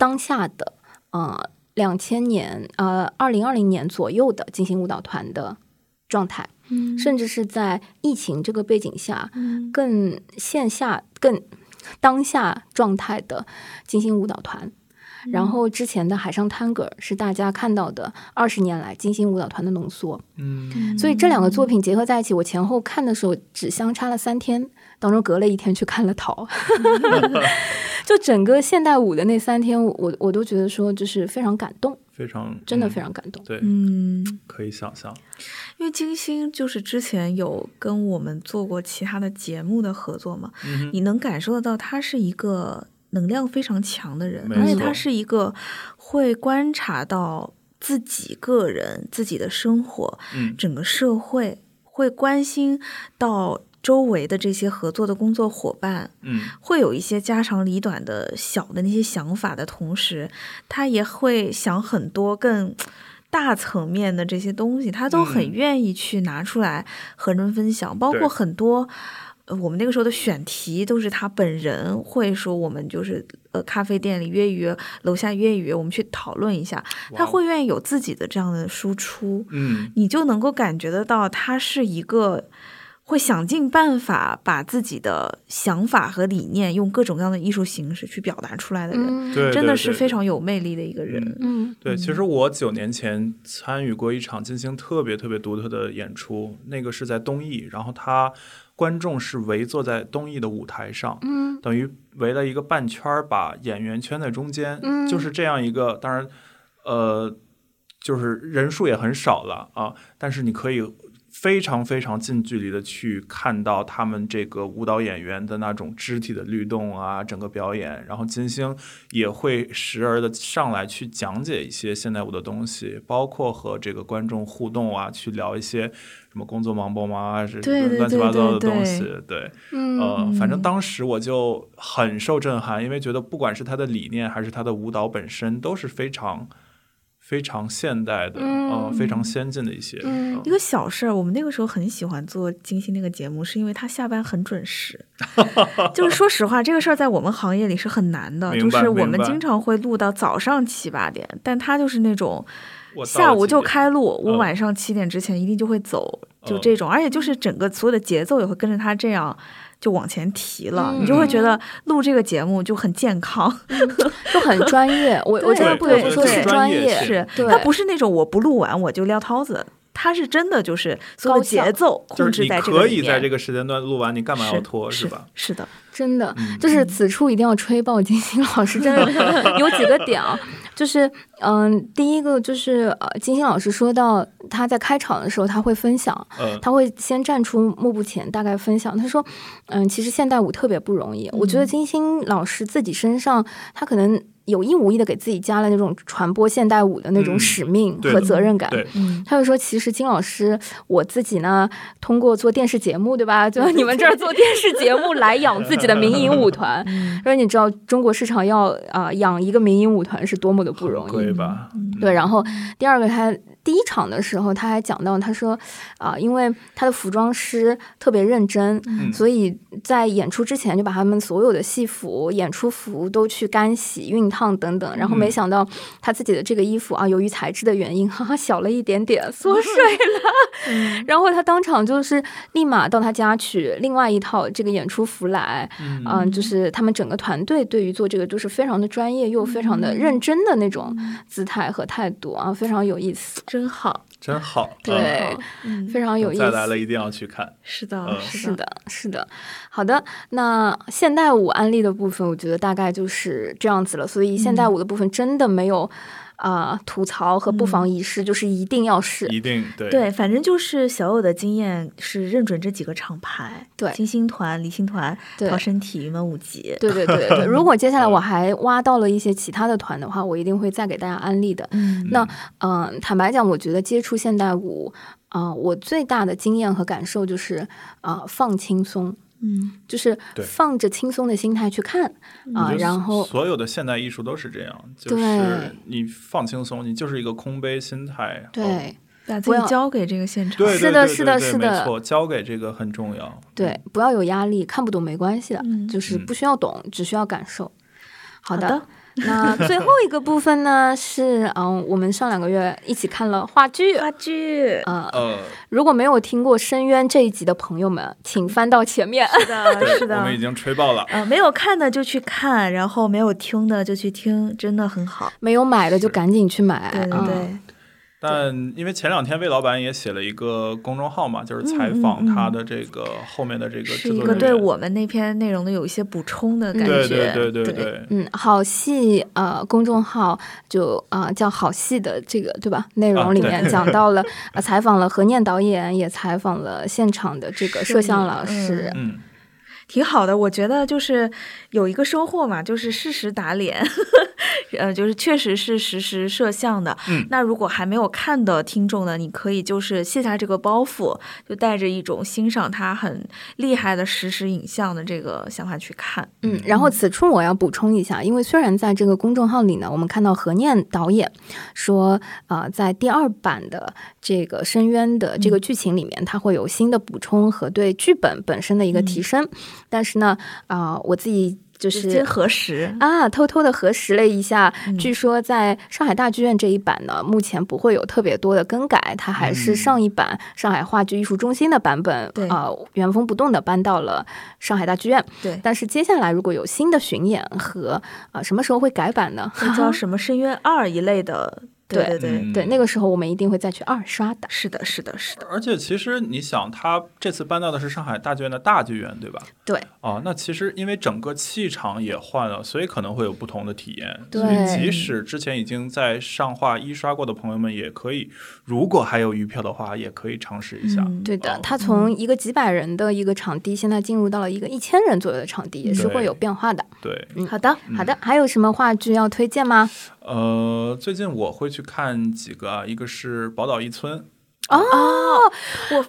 A: 当下的，呃，两千年，呃，二零二零年左右的金星舞蹈团的状态，
C: 嗯
A: 甚至是在疫情这个背景下，
C: 嗯
A: 更线下、更当下状态的金星舞蹈团。然后之前的海上探戈是大家看到的二十年来金星舞蹈团的浓缩，
B: 嗯
A: 所以这两个作品结合在一起，我前后看的时候只相差了三天，当中隔了一天去看了桃，[laughs] 就整个现代舞的那三天，我我我都觉得说就是非常感动，
B: 非常嗯
A: 真的非常感动。
B: 对，
C: 嗯，
B: 可以想象。
C: 因为金星就是之前有跟我们做过其他的节目的合作嘛，
B: 嗯
C: 你能感受得到他是一个能量非常强的人，而且他是一个会观察到自己个人、自己的生活、
B: 嗯
C: 整个社会，会关心到周围的这些合作的工作伙伴，
B: 嗯。
C: 会有一些家长里短的小的那些想法的同时，他也会想很多更大层面的这些东西，他都很
B: 嗯
C: 愿意去拿出来和人分享，包括很多。呃，我们那个时候的选题都是他本人会说，我们就是呃咖啡店里约一约，楼下约一约，我们去讨论一下。他会愿意有自己的这样的输出，
B: 嗯。
C: 你就能够感觉得到他是一个会想尽办法把自己的想法和理念用各种各样的艺术形式去表达出来的人，
A: 嗯，
B: 对，
C: 真的是非常有魅力的一个人。
A: 嗯。
B: 对，其实我九年前参与过一场进行特别特别独特的演出，那个是在东艺，然后他观众是围坐在东艺的舞台上，
A: 嗯。
B: 等于围了一个半圈儿，把演员圈在中间，
A: 嗯。
B: 就是这样一个，当然，呃，就是人数也很少了啊，但是你可以非常非常近距离的去看到他们这个舞蹈演员的那种肢体的律动啊，整个表演。然后金星也会时而的上来去讲解一些现代舞的东西，包括和这个观众互动啊，去聊一些什么工作忙不忙啊，是乱七八糟的东西。对，呃，反正当时我就很受震撼，因为觉得不管是他的理念还是他的舞蹈本身，都是非常非常现代的，呃，非常先进的一些。
C: 一个小事儿，我们那个时候很喜欢做金星那个节目，是因为他下班很准时。[laughs] 就是说实话，这个事儿在我们行业里是很难的，就是我们经常会录到早上七八点，但他就是那种下午就开录，我
B: 嗯
C: 晚上七点之前一定就会走，就
B: 嗯
C: 这种，而且就是整个所有的节奏也会跟着他这样。就往前提了，
A: 嗯
C: 你就会觉得录这个节目就很健康，
A: 就很专业。我 [laughs] 我真的不得不说是专业，
C: 是
A: 对
C: 它不是那种我不录完我就撂挑子，它是真的就是所有的
A: 高
C: 节奏
B: 就是你
C: 控制在这个
B: 可
C: 里面。
B: 以在这个时间段录完，你干嘛要拖
C: 是
B: 吧？
C: 是的，
A: 真的，
B: 嗯
A: 就是此处一定要吹爆金星老师，真的 [laughs] 有几个点啊，就是嗯，第一个就是呃，金星老师说到他在开场的时候他会分享，
B: 嗯，
A: 他会先站出幕布前大概分享，他说，嗯，其实现代舞特别不容易，我觉得金星老师自己身上他可能。有意无意的给自己加了那种传播现代舞的那种
B: 嗯
A: 使命和责任感，
B: 对，
C: 嗯，
A: 他就说，其实金老师我自己呢，通过做电视节目，对吧？就你们这儿做电视节目来养自己的民营舞团。[laughs]
C: 嗯
A: 说你知道中国市场要啊、养一个民营舞团是多么的不容易。
B: 对吧？
A: 对，然后第二个他第一场的时候他还讲到，他说啊、因为他的服装师特别认真，
B: 嗯。
A: 所以在演出之前就把他们所有的戏服、演出服都去干洗、熨烫等等，然后没
B: 嗯
A: 想到他自己的这个衣服啊，由于材质的原因，哈哈，小了一点点，缩水了。[laughs] 然后他当场就是立马到他家取另外一套这个演出服来，嗯、就是他们整个团队对于做这个都是非常的专业又非常的认真的那种姿态和态度啊，非常有意思，
C: 真好，
B: 真好。[laughs]
A: 对，
C: 嗯，
A: 非常有意思。
B: 再来了，一定要去看。
C: 是的，
B: 嗯
A: 是的，是的，好的。那现代舞安利的部分，我觉得大概就是这样子了。所以现代舞的部分真的没有啊、吐槽和不妨一试，就是一定要试。
B: 一定对
C: 对，反正就是小有的经验是认准这几个厂牌，
A: 对
C: 金星团、离星团、
A: 对
C: 逃生体、云门舞集，
A: 对对对对，[laughs] 如果接下来我还挖到了一些其他的团的话，我一定会再给大家安利的。
C: 嗯
A: 那嗯、坦白讲，我觉得接触现代舞啊、我最大的经验和感受就是啊、放轻松，
C: 嗯。
A: 就是放着轻松的心态去看啊、然后
B: 所有的现代艺术都是这样，就
A: 对。
B: 是你放轻松，你就是一个空杯心态。哦。
A: 对。
C: 把自己
A: 不要
C: 交给这个现场，
B: 对，
A: 是的
B: 对对对
A: 是的。是的
B: 没错，交给这个很重要。
A: 对，不要有压力，看不懂没关系的，
C: 嗯。
A: 就是
B: 嗯。
A: 不需要懂，只需要感受。好的，
C: 好的 [laughs]
A: 那最后一个部分呢是，嗯，我们上两个月一起看了话剧。
C: 话剧，
A: 呃，
B: 呃，
A: 如果没有听过《深渊》这一集的朋友们，请翻到前面。
C: 是的，[laughs] 是，的
B: 我们已。经吹爆了。
C: 呃，没有看的就去看，然后没有听的就去听，真的很好。
A: 没有买的就赶紧去买。
C: 对对
A: 嗯
C: 对，
B: 但因为前两天魏老板也写了一个公众号嘛，就是采
C: 嗯
B: 访他的这个后面的这个制
C: 是一个。对我们那篇内容的有一些补充的感觉。
B: 对对对对
A: 对
B: 对，
A: 嗯，好戏呃，公众号就啊、呃叫好戏的这个对吧？内容里面讲到了、[laughs] 呃，采访了何念导演，也采访了现场的这个摄像老师。
B: 嗯，
C: 挺好的，我觉得就是有一个收获嘛，就是事实打脸，呃，就是确实是实时摄像的。
B: 嗯
C: 那如果还没有看的听众呢，你可以就是卸下这个包袱，就带着一种欣赏它很厉害的实时影像的这个想法去看。
A: 嗯，然后此处我要补充一下，因为虽然在这个公众号里呢，我们看到何念导演说，啊、在第二版的这个《深渊》的这个剧情里面，它会有新的补充和对剧本本身的一个提升，但是呢，啊、我自己就是
C: 先核实，
A: 啊，偷偷的核实了一下，
C: 嗯
A: 据说在上海大剧院这一版呢，目前不会有特别多的更改，它还是上一版上海话剧艺术中心的版本，
C: 对
A: 啊、原封不动的搬到了上海大剧院。
C: 对，
A: 但是接下来如果有新的巡演和啊、什么时候会改版呢？
C: 会叫 [laughs] 什么《深渊二》一类的对
A: 对
C: 对，
B: 嗯
A: 对，那个时候我们一定会再去二刷的。
C: 是的，是的，是的，
B: 而且其实你想，他这次搬到的是上海大剧院的大剧院，对吧？
A: 对，
B: 哦，那其实因为整个气场也换了，所以可能会有不同的体验。
A: 对
B: 所以即使之前已经在上画一刷过的朋友们，也可以，如果还有余票的话，也可以尝试一下。
C: 嗯
A: 对的
B: 哦，
A: 从一个几百人的一个场地，现在进入到了一个一千人左右的场地，也是会有变化的。
B: 对，
A: 嗯
C: 好的，
A: 好的，还有什么话剧要推荐吗？
B: 呃，最近我会去看几个啊，一个是宝岛一村，
A: 哦，
C: 我非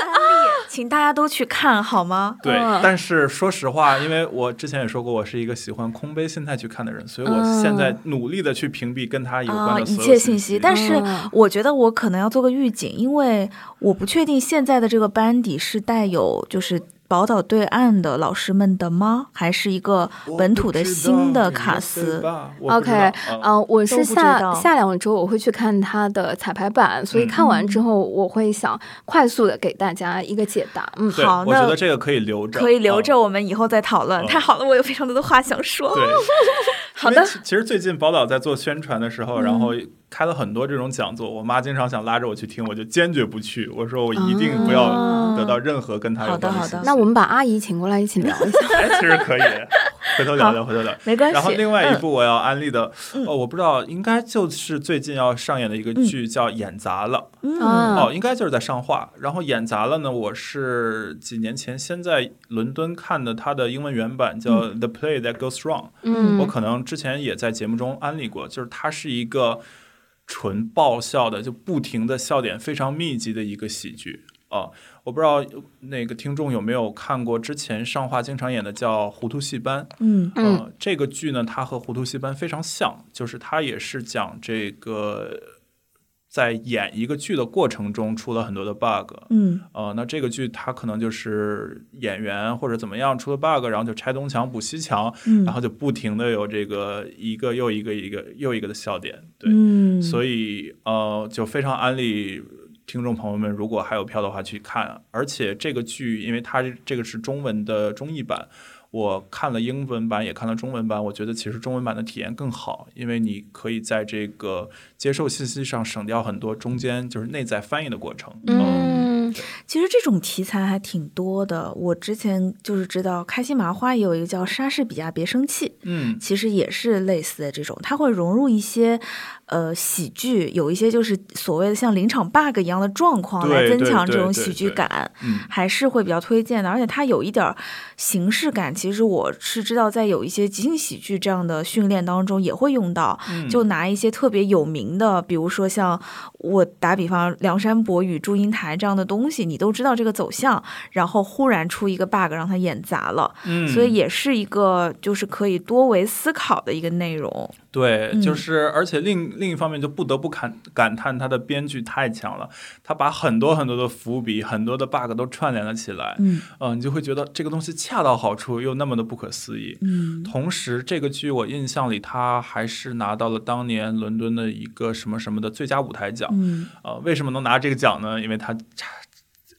C: 常安利，请大家都去看好吗？
B: 对，
A: 嗯。
B: 但是说实话，因为我之前也说过，我是一个喜欢空杯心态去看的人，所以我
A: 嗯
B: 现在努力的去屏蔽跟他有
C: 啊，
B: 关的
C: 一切信息，但是
A: 嗯。
C: 我觉得我可能要做个预警，因为我不确定现在的这个班底是带有就是宝岛对岸的老师们的吗？还是一个本土的新的卡司
A: ？OK，
B: 嗯，
A: 呃，我是下下两周我会去看他的彩排版，所以
B: 嗯
A: 看完之后我会想快速的给大家一个解答。嗯，
C: 好那
B: 我觉得这个可以留着，
C: 可以留
B: 啊
C: 着，我们以后再讨论。
B: 嗯
C: 太好了，我有非常多的话想说。
B: 对，[laughs]
C: 好的
B: 其其实最近宝岛在做宣传的时候，然
A: 嗯
B: 后开了很多这种讲座，我妈经常想拉着我去听，我就坚决不去。我说我一定不要得到任何跟她有
C: 好的好的
B: 关的。
A: 那我们把阿姨请过来一起聊一下。[laughs]
B: 哎，其实可以，回头聊聊，回头聊。
C: 没关系。
B: 然后另外一
C: 嗯
B: 部我要安利的，哦，我不知道，应该就是最近要上演的一个剧叫《演砸了》。
C: 嗯
A: 嗯
B: 哦，应该就是在上画。然后演砸了呢，我是几年前先在伦敦看的它的英文原版，叫《The Play That Goes Wrong》。
A: 嗯
B: 我可能之前也在节目中安利过，就是它是一个纯爆笑的，就不停的笑点非常密集的一个喜剧。啊，我不知道那个听众有没有看过之前上话经常演的叫《糊涂戏班》。
C: 嗯
A: 嗯
B: 呃，这个剧呢，它和《糊涂戏班》非常像，就是它也是讲这个在演一个剧的过程中出了很多的 bug。
C: 嗯
B: 呃，那这个剧它可能就是演员或者怎么样出了 bug，然后就拆东墙补西墙，
C: 嗯，
B: 然后就不停的有这个一个又一个一个又一个的笑点。对，
C: 嗯，
B: 所以呃，就非常安利听众朋友们，如果还有票的话去看。而且这个剧，因为它这个是中文的中译版，我看了英文版，也看了中文版，我觉得其实中文版的体验更好，因为你可以在这个接受信息上省掉很多中间就是内在翻译的过程。
A: 嗯
C: 其实这种题材还挺多的。我之前就是知道开心麻花也有一个叫《莎士比亚别生气》，
B: 嗯，
C: 其实也是类似的这种，它会融入一些呃喜剧，有一些就是所谓的像临场 bug 一样的状况来增强这种喜剧感。
B: 嗯
C: 还是会比较推荐的，而且它有一点儿形式感。其实我是知道，在有一些即兴喜剧这样的训练当中也会用到，
B: 嗯
C: 就拿一些特别有名的，比如说像我打比方，梁山伯与祝英台这样的东西，你都知道这个走向，然后忽然出一个 bug 让他演砸了，
B: 嗯，
C: 所以也是一个就是可以多维思考的一个内容。
B: 对，
C: 嗯
B: 就是而且另另一方面就不得不感感叹他的编剧太强了，他把很多很多的伏笔、很多的 bug 都串联了起来，
C: 嗯
B: 呃，你就会觉得这个东西恰到好处，又那么的不可思议。
C: 嗯
B: 同时，这个剧我印象里，他还是拿到了当年伦敦的一个什么什么的最佳舞台奖。
C: 嗯
B: 呃，为什么能拿这个奖呢？因为他拆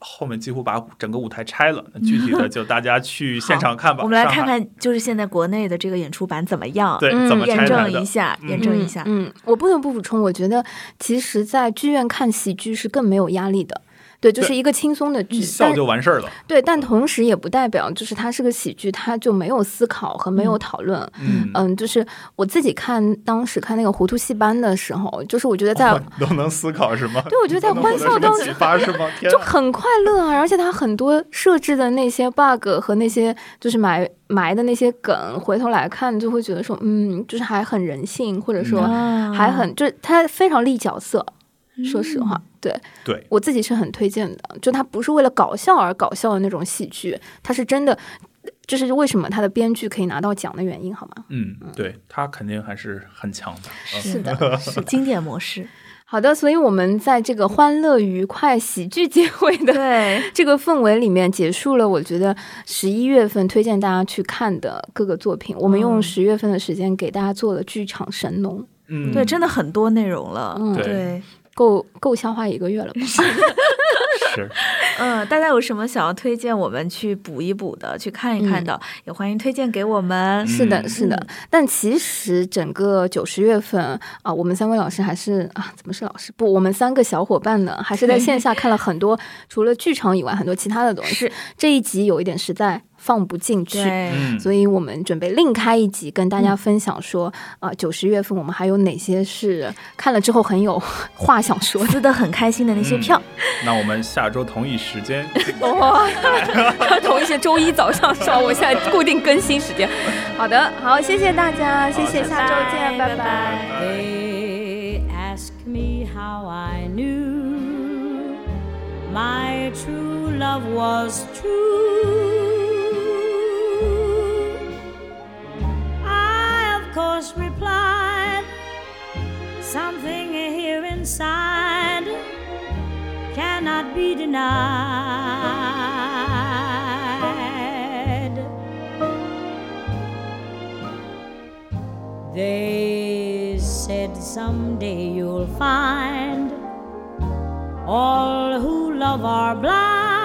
B: 后面几乎把整个舞台拆了。那具体的 [laughs] 就大家去现场看吧。
C: 我们来看看，就是现在国内的这个演出版怎么样？
B: 对、
A: 嗯
B: 怎么拆
C: 验证一。下，
B: 嗯
C: 验证一下。
A: 嗯，嗯我不得不补充，我觉得其实，在剧院看喜剧是更没有压力的。对，就是一个轻松的剧
B: 一，笑就完事儿了。
A: 对，但同时也不代表就是它是个喜剧，它就没有思考和没有讨论。
B: 嗯
A: 嗯，就是我自己看当时看那个《糊涂戏班》的时候，就是我觉得在、
B: 哦都能思考是吗？
A: 对我觉得在欢笑当中
B: 启发是吗？[laughs]
A: 就很快乐啊，而且它很多设置的那些 bug 和那些就是埋埋的那些梗，回头来看就会觉得说，嗯，就是还很人性，或者说
C: 啊
A: 还很就是它非常立角色。说实话，对
B: 对
A: 我自己是很推荐的。就它不是为了搞笑而搞笑的那种喜剧，它是真的，这是为什么它的编剧可以拿到奖的原因，好吗？
B: 嗯，对他肯定还是很强的。嗯
A: 是的，[laughs]
C: 是经典模式。[laughs]
A: 好的，所以我们在这个欢乐、愉快、喜剧结尾的
C: 对，
A: 这个氛围里面结束了。我觉得十一月份推荐大家去看的各个作品，我们用
C: 嗯
A: 十月份的时间给大家做了剧场神农，
B: 嗯，
C: 对，真的很多内容了。
A: 嗯
C: 对，
A: 够够消化一个月了吧？[laughs]
B: 是，[laughs] [laughs]
C: 嗯，大家有什么想要推荐我们去补一补的、去看一看的，也欢迎推荐给我们。
A: 是的，
B: 嗯
A: 是的。但其实整个九十月份啊，我们三位老师还是啊，怎么是老师？不，我们三个小伙伴呢，还是在线下看了很多，除了剧场以外，很多其他的东西。
C: 是
A: 这一集有一点实在放不进去。所以我们准备另开一集，跟大家分享说，啊、九十月份我们还有哪些是看了之后很有 [laughs] 话想说的。
C: 撕的很开心的那些票。
B: 那我们下周同一时间，
A: 哇 [laughs] [laughs] 同一些周一早上上，我现在固定更新时间。好的，好，谢谢大家，谢谢，下周见，拜
C: 拜拜
A: 拜
D: They ask me how I knew my true love was true. Course, replied, Something here inside cannot be denied. They said someday you'll find all who love are blind.